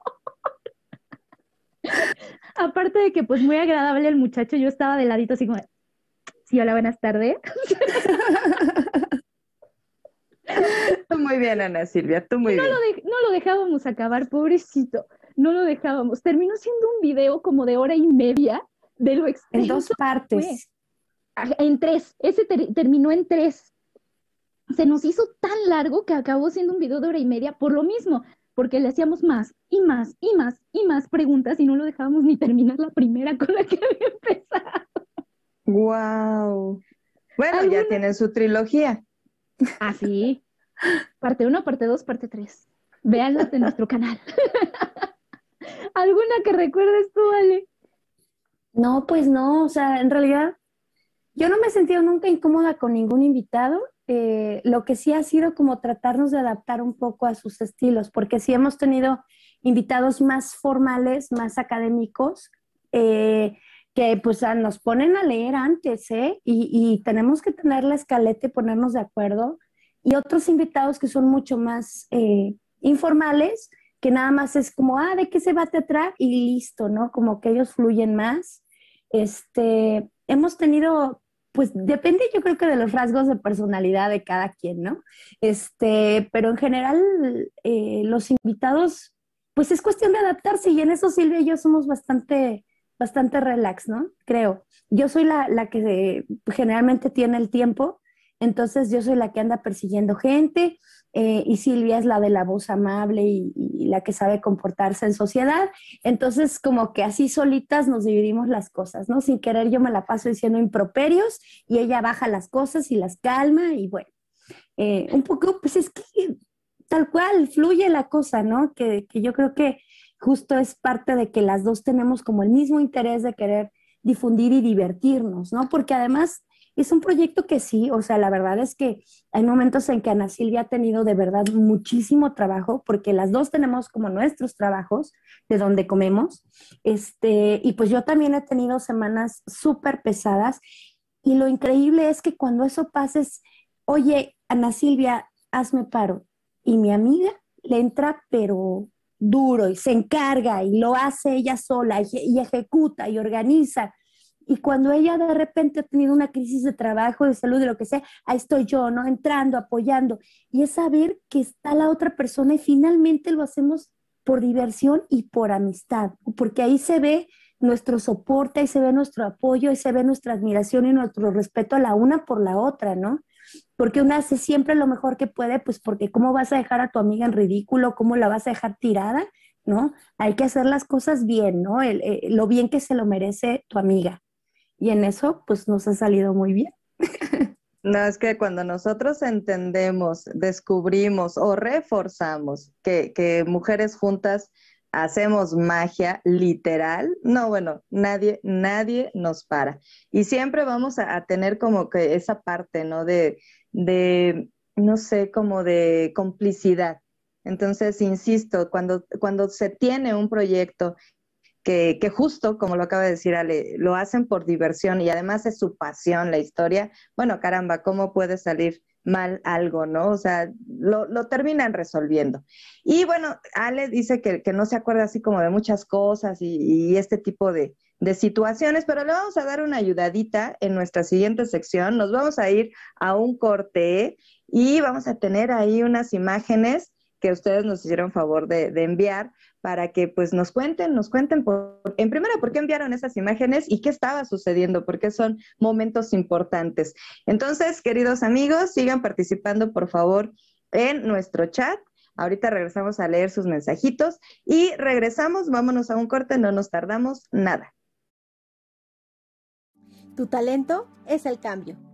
Speaker 2: Aparte de que pues muy agradable el muchacho, yo estaba de ladito así como, sí, hola, buenas tardes.
Speaker 1: Muy bien, Ana Silvia, tú muy
Speaker 2: no
Speaker 1: bien.
Speaker 2: Lo de, no lo dejábamos acabar, pobrecito. No lo dejábamos. Terminó siendo un video como de hora y media de lo extenso.
Speaker 3: En dos partes.
Speaker 2: Fue. En tres. Ese ter terminó en tres. Se nos hizo tan largo que acabó siendo un video de hora y media por lo mismo, porque le hacíamos más y más y más y más preguntas y no lo dejábamos ni terminar la primera con la que había empezado.
Speaker 1: Wow. Bueno, ¿Alguna? ya tienen su trilogía.
Speaker 2: Ah, sí. Parte 1, parte 2, parte 3. Véanlas en nuestro canal. ¿Alguna que recuerdes tú, Ale?
Speaker 3: No, pues no, o sea, en realidad yo no me he sentido nunca incómoda con ningún invitado. Eh, lo que sí ha sido como tratarnos de adaptar un poco a sus estilos, porque sí hemos tenido invitados más formales, más académicos, eh, que pues nos ponen a leer antes, ¿eh? Y, tenemos que tener la escaleta y ponernos de acuerdo. Y otros invitados que son mucho más eh, informales, que nada más es como, ah, ¿de qué se va a? Y listo, ¿no? Como que ellos fluyen más. Este, hemos tenido, pues depende yo creo que de los rasgos de personalidad de cada quien, ¿no? Este, pero en general eh, los invitados, pues es cuestión de adaptarse y en eso Silvia y yo somos bastante bastante relax, ¿no? Creo. Yo soy la, la que generalmente tiene el tiempo, entonces yo soy la que anda persiguiendo gente eh, y Silvia es la de la voz amable y, y, la que sabe comportarse en sociedad. Entonces como que así solitas nos dividimos las cosas, ¿no? Sin querer yo me la paso diciendo improperios y ella baja las cosas y las calma y bueno, eh, un poco, pues es que tal cual, fluye la cosa, ¿no? Que, que yo creo que justo es parte de que las dos tenemos como el mismo interés de querer difundir y divertirnos, ¿no? Porque además es un proyecto que sí, o sea, la verdad es que hay momentos en que Ana Silvia ha tenido de verdad muchísimo trabajo, porque las dos tenemos como nuestros trabajos de donde comemos, este, y pues yo también he tenido semanas súper pesadas Y lo increíble es que cuando eso pasa es, oye, Ana Silvia, hazme paro. Y mi amiga le entra, pero duro, y se encarga, y lo hace ella sola, y, ejecuta, y organiza. Y cuando ella de repente ha tenido una crisis de trabajo, de salud, de lo que sea, ahí estoy yo, ¿no? Entrando, apoyando. Y es saber que está la otra persona y finalmente lo hacemos por diversión y por amistad, porque ahí se ve nuestro soporte, ahí se ve nuestro apoyo, ahí se ve nuestra admiración y nuestro respeto a la una por la otra, ¿no? Porque una hace siempre lo mejor que puede, pues porque ¿cómo vas a dejar a tu amiga en ridículo? ¿Cómo la vas a dejar tirada? ¿No? Hay que hacer las cosas bien, ¿no? Eh, lo bien que se lo merece tu amiga. Y en eso, pues nos ha salido muy bien.
Speaker 1: No, es que cuando nosotros entendemos, descubrimos o reforzamos que, que mujeres juntas hacemos magia literal, no, bueno, nadie, nadie nos para. Y siempre vamos a, tener como que esa parte, ¿no? De, de, no sé, como de complicidad. Entonces, insisto, cuando, cuando se tiene un proyecto que, que, justo, como lo acaba de decir Ale, lo hacen por diversión y además es su pasión la historia, bueno, caramba, ¿cómo puede salir mal algo, ¿no? O sea, lo, terminan resolviendo. Y bueno, Ale dice que, no se acuerda así como de muchas cosas y, este tipo de, de, situaciones, pero le vamos a dar una ayudadita en nuestra siguiente sección. Nos vamos a ir a un corte y vamos a tener ahí unas imágenes que ustedes nos hicieron favor de, enviar para que pues nos cuenten, nos cuenten en primera por qué enviaron esas imágenes y qué estaba sucediendo, porque son momentos importantes. Entonces, queridos amigos, sigan participando por favor en nuestro chat. Ahorita regresamos a leer sus mensajitos y regresamos, vámonos a un corte, no nos tardamos nada.
Speaker 5: Tu talento es el cambio.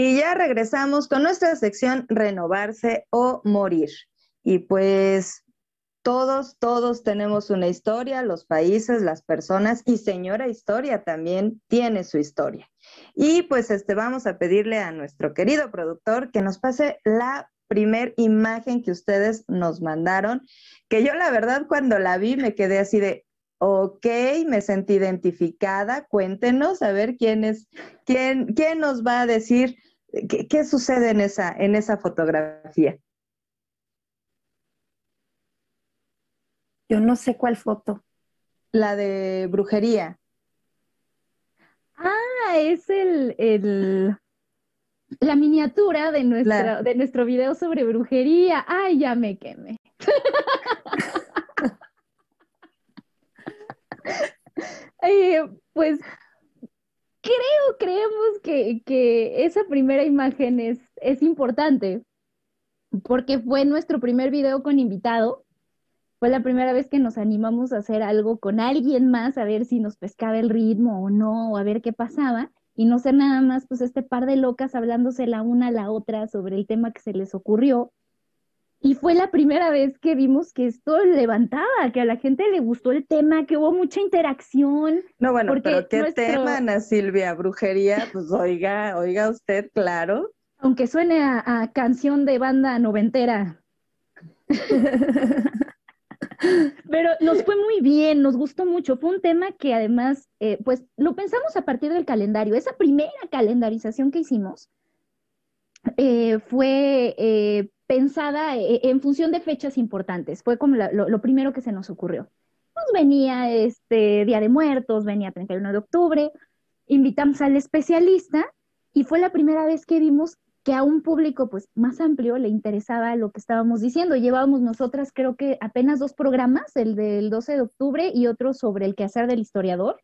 Speaker 1: Y ya regresamos con nuestra sección Renovarse o Morir. Y pues todos, todos tenemos una historia, los países, las personas y señora historia también tiene su historia. Y pues este vamos a pedirle a nuestro querido productor que nos pase la primer imagen que ustedes nos mandaron, que yo la verdad cuando la vi me quedé así de, ok, me sentí identificada, cuéntenos a ver quién es, quién, quién nos va a decir ¿Qué, sucede en esa, en esa fotografía?
Speaker 3: Yo no sé cuál foto.
Speaker 1: La de brujería.
Speaker 2: Ah, es el, el la miniatura de, nuestra, de nuestro video sobre brujería. Ay, ya me quemé. Eh, pues creo, creemos que, que esa primera imagen es, es importante, porque fue nuestro primer video con invitado. Fue la primera vez que nos animamos a hacer algo con alguien más, a ver si nos pescaba el ritmo o no, o a ver qué pasaba, y no ser nada más pues este par de locas hablándose la una a la otra sobre el tema que se les ocurrió. Y fue la primera vez que vimos que esto levantaba, que a la gente le gustó el tema, que hubo mucha interacción.
Speaker 1: No, bueno, pero ¿qué tema, Ana Silvia? Brujería, pues oiga, oiga usted, claro.
Speaker 2: Aunque suene a, canción de banda noventera. Pero nos fue muy bien, nos gustó mucho. Fue un tema que además, eh, pues lo pensamos a partir del calendario. Esa primera calendarización que hicimos eh, fue eh, pensada eh, en función de fechas importantes. Fue como lo, primero que se nos ocurrió. Pues venía este Día de Muertos, venía 31 de octubre, invitamos al especialista y fue la primera vez que vimos que a un público pues más amplio le interesaba lo que estábamos diciendo. Llevábamos nosotras creo que apenas dos programas, el del 12 de octubre y otro sobre el quehacer del historiador.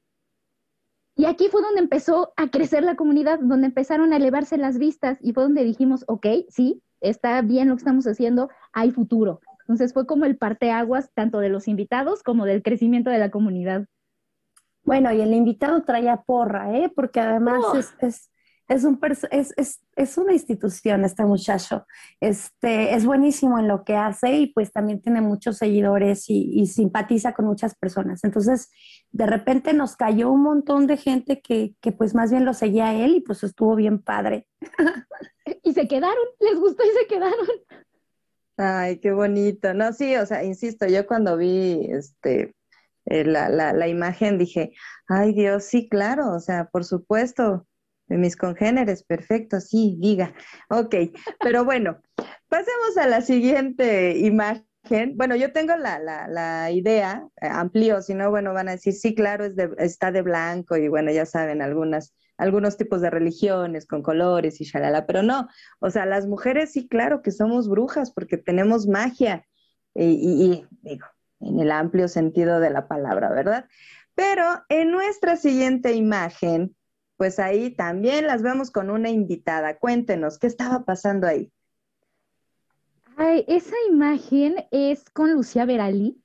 Speaker 2: Y aquí fue donde empezó a crecer la comunidad, donde empezaron a elevarse las vistas y fue donde dijimos, ok, sí, está bien lo que estamos haciendo, hay futuro. Entonces fue como el parteaguas tanto de los invitados como del crecimiento de la comunidad.
Speaker 3: Bueno, y el invitado traía porra, ¿eh? Porque además
Speaker 2: Oh.
Speaker 3: es, es, es, un es, es, es una institución este muchacho. Este, es buenísimo en lo que hace y pues también tiene muchos seguidores y, y simpatiza con muchas personas. Entonces, de repente nos cayó un montón de gente que, que pues más bien lo seguía a él y pues estuvo bien padre.
Speaker 2: Y se quedaron, les gustó y se quedaron.
Speaker 1: Ay, qué bonito. No, sí, o sea, insisto, yo cuando vi este eh, la, la, la imagen dije, ay Dios, sí, claro, o sea, por supuesto, de mis congéneres, perfecto, sí, diga. Ok, pero bueno, pasemos a la siguiente imagen. Bueno, yo tengo la, la, la idea, eh, amplío, si no, bueno, van a decir, sí, claro, está de blanco y bueno, ya saben, algunas, algunos tipos de religiones con colores y shalala, pero no, o sea, las mujeres sí, claro que somos brujas porque tenemos magia y, y- y, digo, en el amplio sentido de la palabra, ¿verdad? Pero en nuestra siguiente imagen, pues ahí también las vemos con una invitada. Cuéntenos, ¿qué estaba pasando ahí?
Speaker 2: Ay, esa imagen es con Lucía Verali,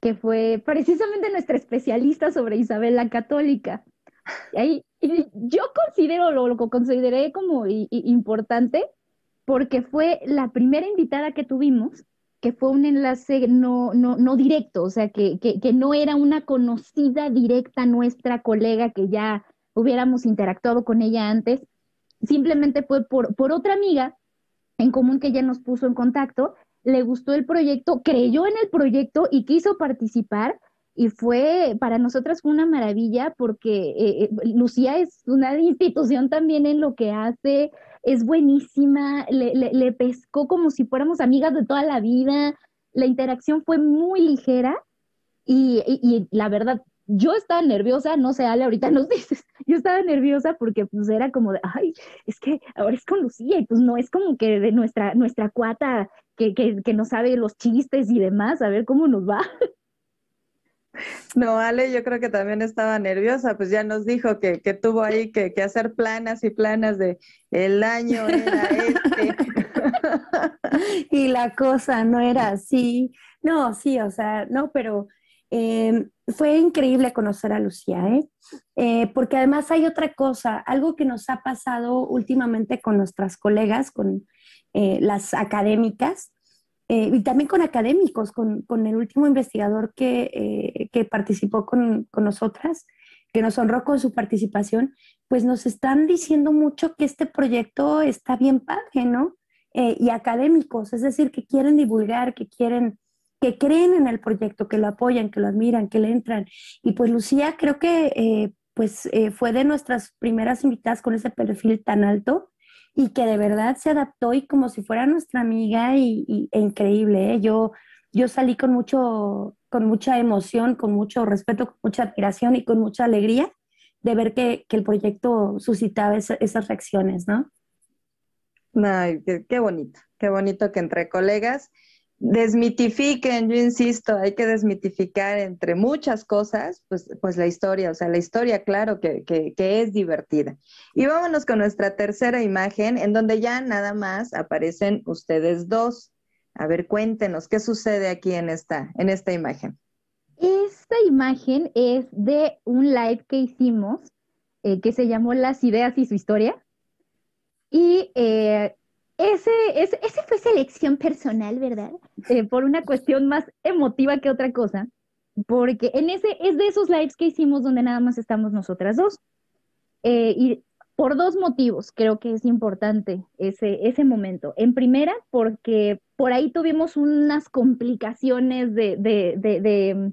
Speaker 2: que fue precisamente nuestra especialista sobre Isabel la Católica. Y ahí, y yo considero, lo, lo consideré como importante porque fue la primera invitada que tuvimos, que fue un enlace no, no, no directo, o sea, que, que no era una conocida directa nuestra colega que ya hubiéramos interactuado con ella antes, simplemente fue por, por otra amiga en común que ella nos puso en contacto, le gustó el proyecto, creyó en el proyecto y quiso participar. Y fue, para nosotras fue una maravilla porque eh, eh, Lucía es una institución también en lo que hace, es buenísima, le, le- pescó como si fuéramos amigas de toda la vida, la interacción fue muy ligera y la verdad, yo estaba nerviosa, no sé, Ale, ahorita nos dices, yo estaba nerviosa porque pues era como de, ay, es que ahora es con Lucía y pues no es como que de nuestra, nuestra cuata que, que, que no sabe los chistes y demás, a ver cómo nos va.
Speaker 1: No, Ale, yo creo que también estaba nerviosa, pues ya nos dijo que, que tuvo ahí que, que hacer planas y planas de el año era este.
Speaker 3: y la cosa no era así. No, sí, o sea, no, pero eh, fue increíble conocer a Lucía, ¿eh? Eh, porque además hay otra cosa, algo que nos ha pasado últimamente con nuestras colegas, con eh, las académicas, y también con académicos, con, con el último investigador que, que participó con, con nosotras, que nos honró con su participación, pues nos están diciendo mucho que este proyecto está bien padre, ¿no? Y académicos, es decir, que quieren divulgar, que quieren, que creen en el proyecto, que lo apoyan, que lo admiran, que le entran. Y pues Lucía creo que eh, pues eh, fue de nuestras primeras invitadas con ese perfil tan alto y que de verdad se adaptó y como si fuera nuestra amiga y, e increíble, ¿eh? Yo, yo salí con mucho, con mucha emoción, con mucho respeto, con mucha admiración y con mucha alegría de ver que, que el proyecto suscitaba esa- esas reacciones, ¿no?
Speaker 1: Ay, qué bonito, qué bonito que entre colegas desmitifiquen, yo insisto, hay que desmitificar entre muchas cosas, pues, pues la historia, o sea, la historia, claro, que, que, es divertida. Y vámonos con nuestra tercera imagen, en donde ya nada más aparecen ustedes dos. A ver, cuéntenos, ¿qué sucede aquí en esta, en esta imagen?
Speaker 2: Esta imagen es de un live que hicimos eh, que se llamó Las ideas y su historia. Y eh, ese, ese, fue selección personal, ¿verdad? Eh, por una cuestión más emotiva que otra cosa. Porque en ese es de esos lives que hicimos donde nada más estamos nosotras dos. Eh, y por dos motivos creo que es importante ese, ese momento. En primera, porque por ahí tuvimos unas complicaciones de, de, de, de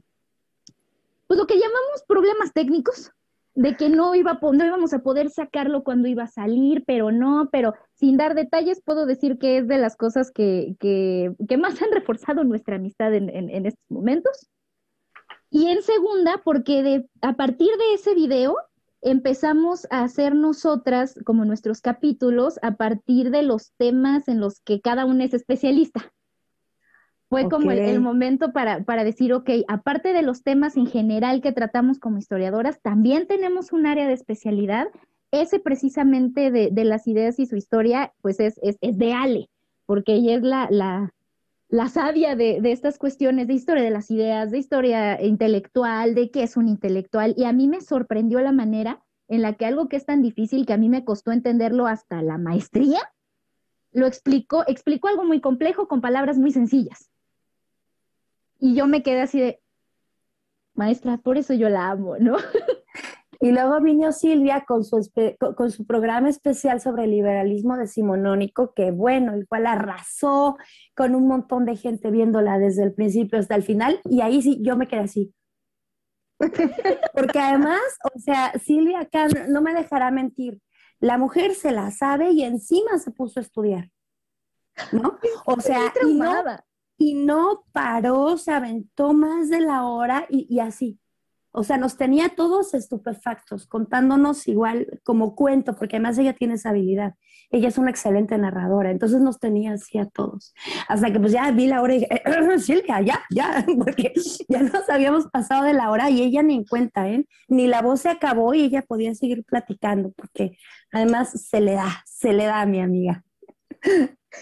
Speaker 2: pues lo que llamamos problemas técnicos, de que no, iba no íbamos a poder sacarlo cuando iba a salir, pero no, pero sin dar detalles puedo decir que es de las cosas que, que, que más han reforzado nuestra amistad en, en, estos momentos. Y en segunda, porque de, a partir de ese video empezamos a hacer nosotras como nuestros capítulos a partir de los temas en los que cada uno es especialista. Fue como el, momento para, para decir, ok, aparte de los temas en general que tratamos como historiadoras, también tenemos un área de especialidad. Ese precisamente de, de las ideas y su historia, pues es, es, es de Ale, porque ella es la, la, la sabia de, de, estas cuestiones de historia de las ideas, de historia intelectual, de qué es un intelectual, y a mí me sorprendió la manera en la que algo que es tan difícil que a mí me costó entenderlo hasta la maestría, lo explicó, explicó algo muy complejo con palabras muy sencillas. Y yo me quedé así de, maestra, por eso yo la amo, ¿no?
Speaker 3: Y luego vino Silvia con su, con su programa especial sobre el liberalismo decimonónico, que bueno, el cual arrasó con un montón de gente viéndola desde el principio hasta el final. Y ahí sí, yo me quedé así. Porque además, o sea, Silvia acá no me dejará mentir, la mujer se la sabe y encima se puso a estudiar, ¿no? O sea, y no, y no, paró, se aventó más de la hora y, y así. O sea, nos tenía todos estupefactos, contándonos igual como cuento, porque además ella tiene esa habilidad. Ella es una excelente narradora, entonces nos tenía así a todos. Hasta que pues ya vi la hora y dije, Silvia, ya, ya, porque ya nos habíamos pasado de la hora y ella ni en cuenta, ¿eh? Ni la voz se acabó y ella podía seguir platicando, porque además se le da, se le da a mi amiga.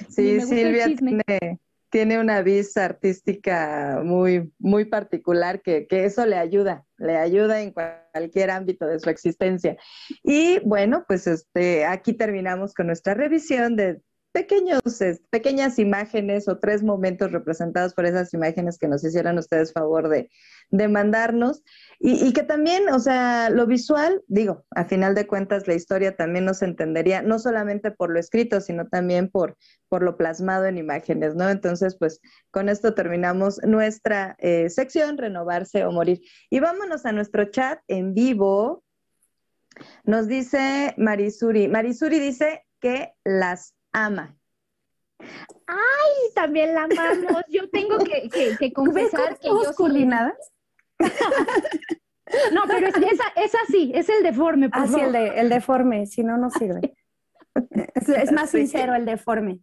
Speaker 1: Sí, Silvia tiene, tiene una vista artística muy, muy particular que, que, eso le ayuda, le ayuda en cualquier ámbito de su existencia. Y bueno, pues este, aquí terminamos con nuestra revisión de pequeños, pequeñas imágenes o tres momentos representados por esas imágenes que nos hicieron ustedes favor de, de mandarnos. Y, y, que también, o sea, lo visual, digo, a final de cuentas la historia también nos entendería, no solamente por lo escrito, sino también por, por lo plasmado en imágenes, ¿no? Entonces, pues con esto terminamos nuestra eh, sección, renovarse o morir. Y vámonos a nuestro chat en vivo. Nos dice Marisuri. Marisuri dice que las ama.
Speaker 2: Ay, también la amamos. Yo tengo que, que, que confesar que yo
Speaker 3: soy...
Speaker 2: no, pero es, esa, es así, es el deforme.
Speaker 3: Por así, ah, el, de, el deforme, si no, no sirve. es, es, más sí. sincero el deforme.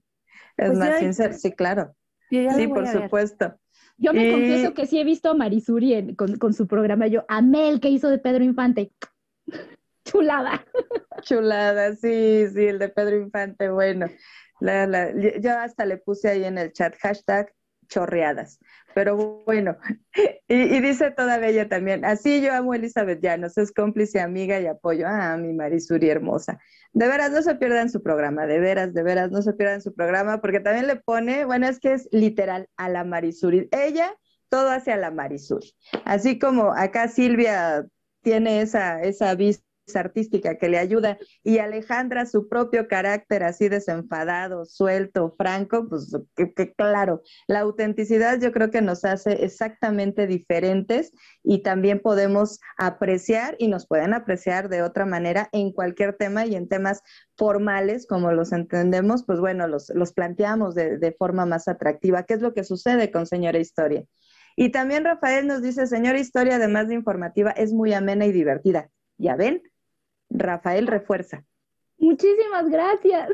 Speaker 1: Es pues más sincero, sí, claro. Sí, por supuesto.
Speaker 2: Yo me y... confieso que sí he visto a Marisuri en, con, con, su programa. Yo amé el que hizo de Pedro Infante. Chulada.
Speaker 1: Chulada, sí, sí, el de Pedro Infante, bueno. La, la, yo hasta le puse ahí en el chat hashtag chorreadas. Pero bueno, y, dice toda bella también, así yo amo a Elizabeth Llanos, es cómplice, amiga y apoyo. Ah, mi Marisuri hermosa. De veras, no se pierdan su programa, de veras, de veras, no se pierdan su programa, porque también le pone, bueno, es que es literal a la Marisuri. Ella, todo hacia la Marisuri. Así como acá Silvia tiene esa, esa vista artística que le ayuda y Alejandra su propio carácter así desenfadado, suelto, franco, pues que, claro, la autenticidad yo creo que nos hace exactamente diferentes y también podemos apreciar y nos pueden apreciar de otra manera en cualquier tema y en temas formales como los entendemos, pues bueno, los, los planteamos de, de forma más atractiva. ¿Qué es lo que sucede con Señora Historia? Y también Rafael nos dice, Señora Historia, además de informativa, es muy amena y divertida. Ya ven, Rafael refuerza.
Speaker 2: Muchísimas gracias.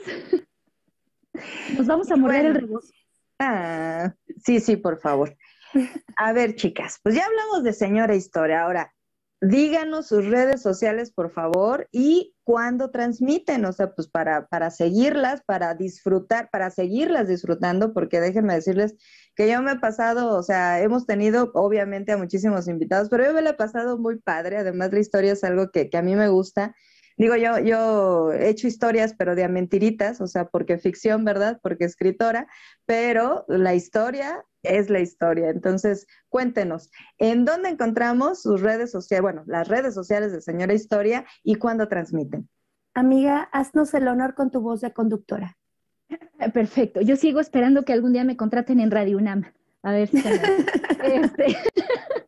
Speaker 2: Nos vamos a morder bueno. el rebozo.
Speaker 1: Ah, sí, sí, por favor. A ver, chicas, pues ya hablamos de señora historia. Ahora, díganos sus redes sociales, por favor, y cuándo transmiten, o sea, pues para, para seguirlas, para disfrutar, para seguirlas disfrutando, porque déjenme decirles que yo me he pasado, o sea, hemos tenido obviamente a muchísimos invitados, pero yo me lo he pasado muy padre, además la historia es algo que, que a mí me gusta. Digo, yo, yo he hecho historias, pero de a mentiritas, o sea, porque ficción, ¿verdad? Porque escritora, pero la historia es la historia. Entonces, cuéntenos, ¿en dónde encontramos sus redes sociales, bueno, las redes sociales de Señora Historia y cuándo transmiten?
Speaker 3: Amiga, haznos el honor con tu voz de conductora.
Speaker 2: Perfecto. Yo sigo esperando que algún día me contraten en Radio UNAM. A ver si este...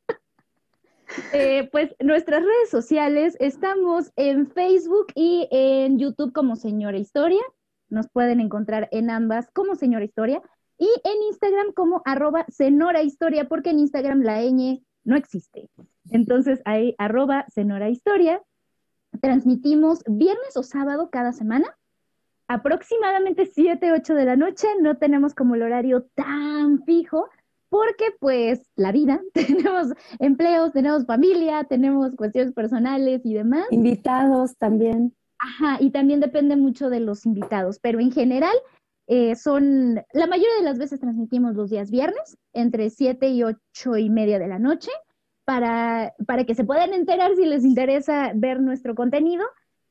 Speaker 2: eh, pues nuestras redes sociales estamos en Facebook y en YouTube como Señora Historia. Nos pueden encontrar en ambas como Señora Historia y en Instagram como arroba Historia, porque en Instagram la ñ no existe. Entonces ahí arroba Senora Historia. Transmitimos viernes o sábado cada semana, aproximadamente 7, 8 de la noche. No tenemos como el horario tan fijo, porque pues la vida, tenemos empleos, tenemos familia, tenemos cuestiones personales y demás.
Speaker 3: Invitados también.
Speaker 2: Ajá, y también depende mucho de los invitados, pero en general Eh, son, la mayoría de las veces transmitimos los días viernes, entre 7 y 8 y media de la noche, para, para que se puedan enterar si les interesa ver nuestro contenido.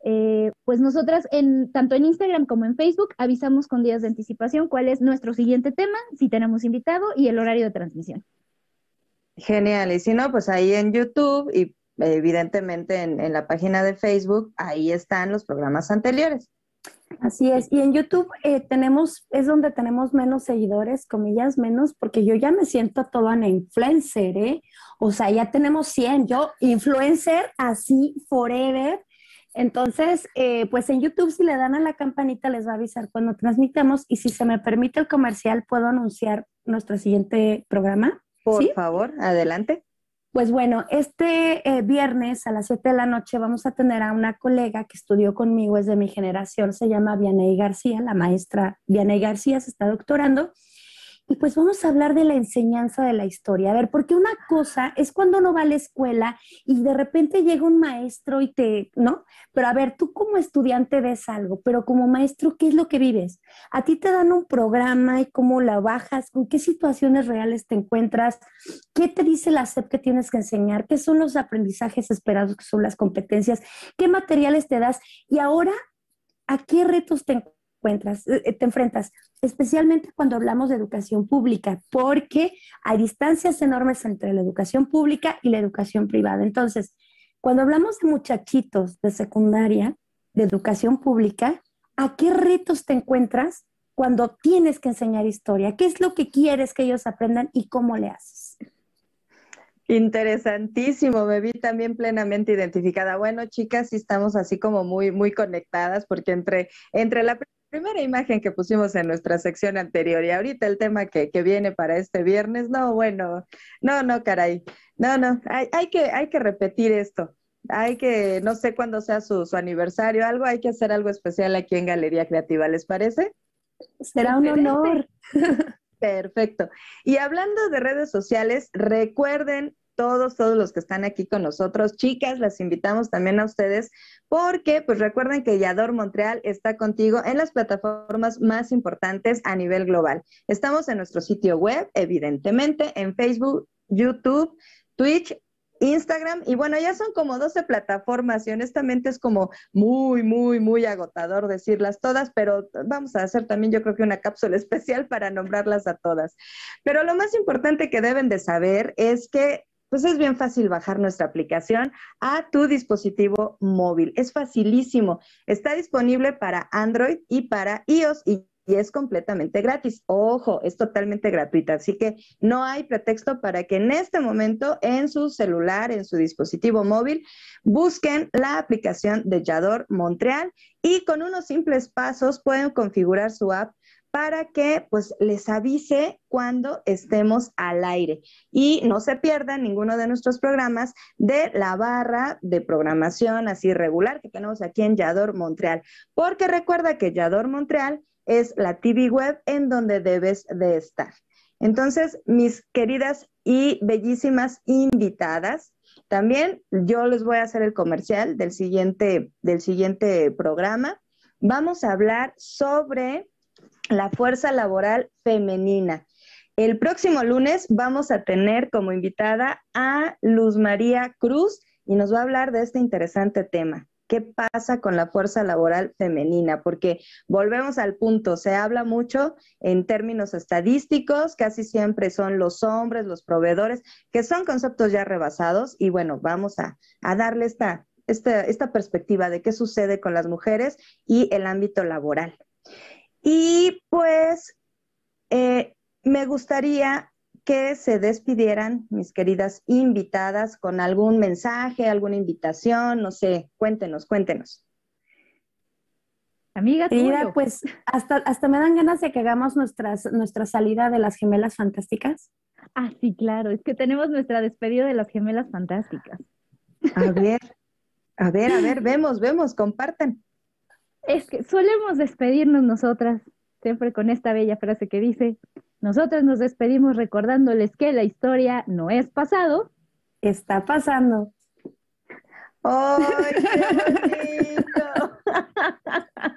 Speaker 2: Eh, pues nosotras, en, tanto en Instagram como en Facebook, avisamos con días de anticipación cuál es nuestro siguiente tema, si tenemos invitado y el horario de transmisión.
Speaker 1: Genial, y si no, pues ahí en YouTube y evidentemente en, en la página de Facebook, ahí están los programas anteriores.
Speaker 3: Así es, y en YouTube eh, tenemos, es donde tenemos menos seguidores, comillas, menos, porque yo ya me siento toda una influencer, ¿eh? O sea, ya tenemos 100, yo influencer así forever. Entonces, eh, pues en YouTube si le dan a la campanita les va a avisar cuando transmitamos y si se me permite el comercial, ¿puedo anunciar nuestro siguiente programa?
Speaker 1: Por favor, adelante.
Speaker 3: Pues bueno, este eh, viernes a las 7 de la noche vamos a tener a una colega que estudió conmigo, es de mi generación, se llama Vianey García, la maestra Vianey García se está doctorando y pues vamos a hablar de la enseñanza de la historia. A ver, porque una cosa es cuando uno va a la escuela y de repente llega un maestro y te, ¿no? Pero a ver, tú como estudiante ves algo, pero como maestro, ¿qué es lo que vives? A ti te dan un programa y cómo la bajas, con qué situaciones reales te encuentras, qué te dice la SEP que tienes que enseñar, qué son los aprendizajes esperados, qué son las competencias, qué materiales te das y ahora, ¿a qué retos te encuentras? Encuentras, eh, te enfrentas, especialmente cuando hablamos de educación pública, porque hay distancias enormes entre la educación pública y la educación privada. Entonces, cuando hablamos de muchachitos de secundaria, de educación pública, ¿a qué retos te encuentras cuando tienes que enseñar historia? ¿Qué es lo que quieres que ellos aprendan y cómo le haces?
Speaker 1: Interesantísimo, me vi también plenamente identificada. Bueno, chicas, sí estamos así como muy, muy conectadas porque entre, entre la primera imagen que pusimos en nuestra sección anterior y ahorita el tema que, viene para este viernes, no, bueno, no, no, caray, no, no, hay, hay, que, hay que repetir esto. Hay que, no sé cuándo sea su, su aniversario, algo, hay que hacer algo especial aquí en Galería Creativa, ¿les parece?
Speaker 3: Será un honor.
Speaker 1: Perfecto. Y hablando de redes sociales, recuerden todos, todos los que están aquí con nosotros. Chicas, las invitamos también a ustedes porque pues recuerden que Yador Montreal está contigo en las plataformas más importantes a nivel global. Estamos en nuestro sitio web, evidentemente, en Facebook, YouTube, Twitch Instagram y bueno, ya son como 12 plataformas y honestamente es como muy, muy, muy agotador decirlas todas, pero vamos a hacer también yo creo que una cápsula especial para nombrarlas a todas. Pero lo más importante que deben de saber es que pues es bien fácil bajar nuestra aplicación a tu dispositivo móvil. Es facilísimo. Está disponible para Android y para iOS y es completamente gratis. Ojo, es totalmente gratuita, así que no hay pretexto para que en este momento en su celular, en su dispositivo móvil, busquen la aplicación de Yador Montreal y con unos simples pasos pueden configurar su app para que pues les avise cuando estemos al aire y no se pierdan ninguno de nuestros programas de la barra de programación así regular que tenemos aquí en Yador Montreal, porque recuerda que Yador Montreal es la TV web en donde debes de estar. Entonces, mis queridas y bellísimas invitadas, también yo les voy a hacer el comercial del siguiente, del siguiente programa. Vamos a hablar sobre la fuerza laboral femenina. El próximo lunes vamos a tener como invitada a Luz María Cruz y nos va a hablar de este interesante tema. ¿Qué pasa con la fuerza laboral femenina? Porque volvemos al punto, se habla mucho en términos estadísticos, casi siempre son los hombres, los proveedores, que son conceptos ya rebasados y bueno, vamos a, darle esta, esta, esta perspectiva de qué sucede con las mujeres y el ámbito laboral. Y pues eh, me gustaría que se despidieran mis queridas invitadas con algún mensaje, alguna invitación, no sé, cuéntenos, cuéntenos.
Speaker 2: Amiga,
Speaker 3: Mira, pues hasta, hasta me dan ganas de que hagamos nuestras, nuestra salida de las gemelas fantásticas.
Speaker 2: Ah, sí, claro, es que tenemos nuestra despedida de las gemelas fantásticas.
Speaker 1: A ver, a ver, a ver, vemos, vemos, comparten.
Speaker 2: Es que solemos despedirnos nosotras, siempre con esta bella frase que dice, nosotras nos despedimos recordándoles que la historia no es pasado,
Speaker 3: está pasando.
Speaker 1: ¡Ay, qué bonito!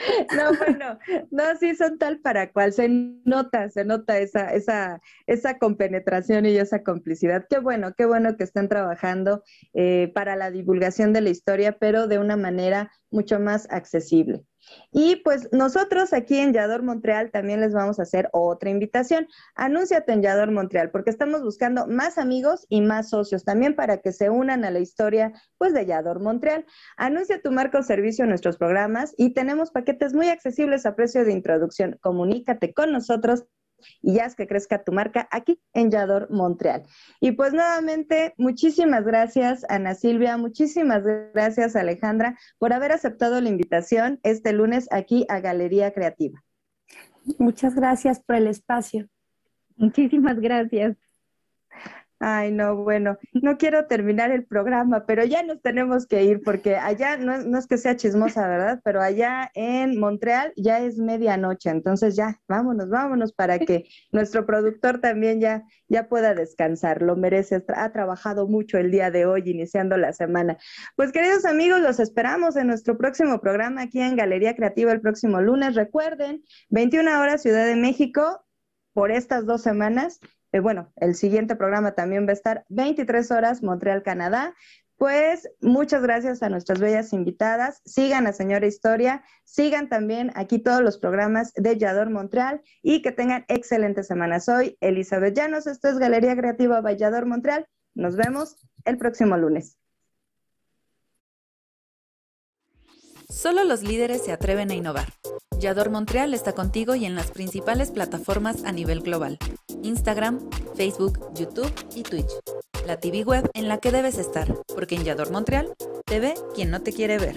Speaker 1: No, bueno, no, sí son tal para cual. Se nota, se nota esa, esa, esa compenetración y esa complicidad. Qué bueno, qué bueno que estén trabajando eh, para la divulgación de la historia, pero de una manera mucho más accesible. Y pues nosotros aquí en Yador Montreal también les vamos a hacer otra invitación. Anúnciate en Yador Montreal porque estamos buscando más amigos y más socios también para que se unan a la historia pues de Yador Montreal. Anuncia tu marca o servicio en nuestros programas y tenemos paquetes muy accesibles a precio de introducción. Comunícate con nosotros y ya es que crezca tu marca aquí en Yador Montreal. Y pues nuevamente, muchísimas gracias Ana Silvia, muchísimas gracias Alejandra por haber aceptado la invitación este lunes aquí a Galería Creativa.
Speaker 3: Muchas gracias por el espacio.
Speaker 2: Muchísimas gracias.
Speaker 1: Ay, no, bueno, no quiero terminar el programa, pero ya nos tenemos que ir porque allá, no, es que sea chismosa, ¿verdad? Pero allá en Montreal ya es medianoche, entonces ya, vámonos, vámonos para que nuestro productor también ya, ya pueda descansar, lo merece, ha trabajado mucho el día de hoy, iniciando la semana. Pues queridos amigos, los esperamos en nuestro próximo programa aquí en Galería Creativa el próximo lunes. Recuerden, 21 horas Ciudad de México por estas dos semanas eh, bueno, el siguiente programa también va a estar 23 horas, Montreal, Canadá. Pues muchas gracias a nuestras bellas invitadas. Sigan a Señora Historia, sigan también aquí todos los programas de Yador Montreal y que tengan excelente semana. Soy Elizabeth Llanos, esto es Galería Creativa Vallador Montreal. Nos vemos el próximo lunes.
Speaker 6: Solo los líderes se atreven a innovar. Yador Montreal está contigo y en las principales plataformas a nivel global. Instagram, Facebook, YouTube y Twitch. La TV web en la que debes estar, porque en Yador Montreal te ve quien no te quiere ver.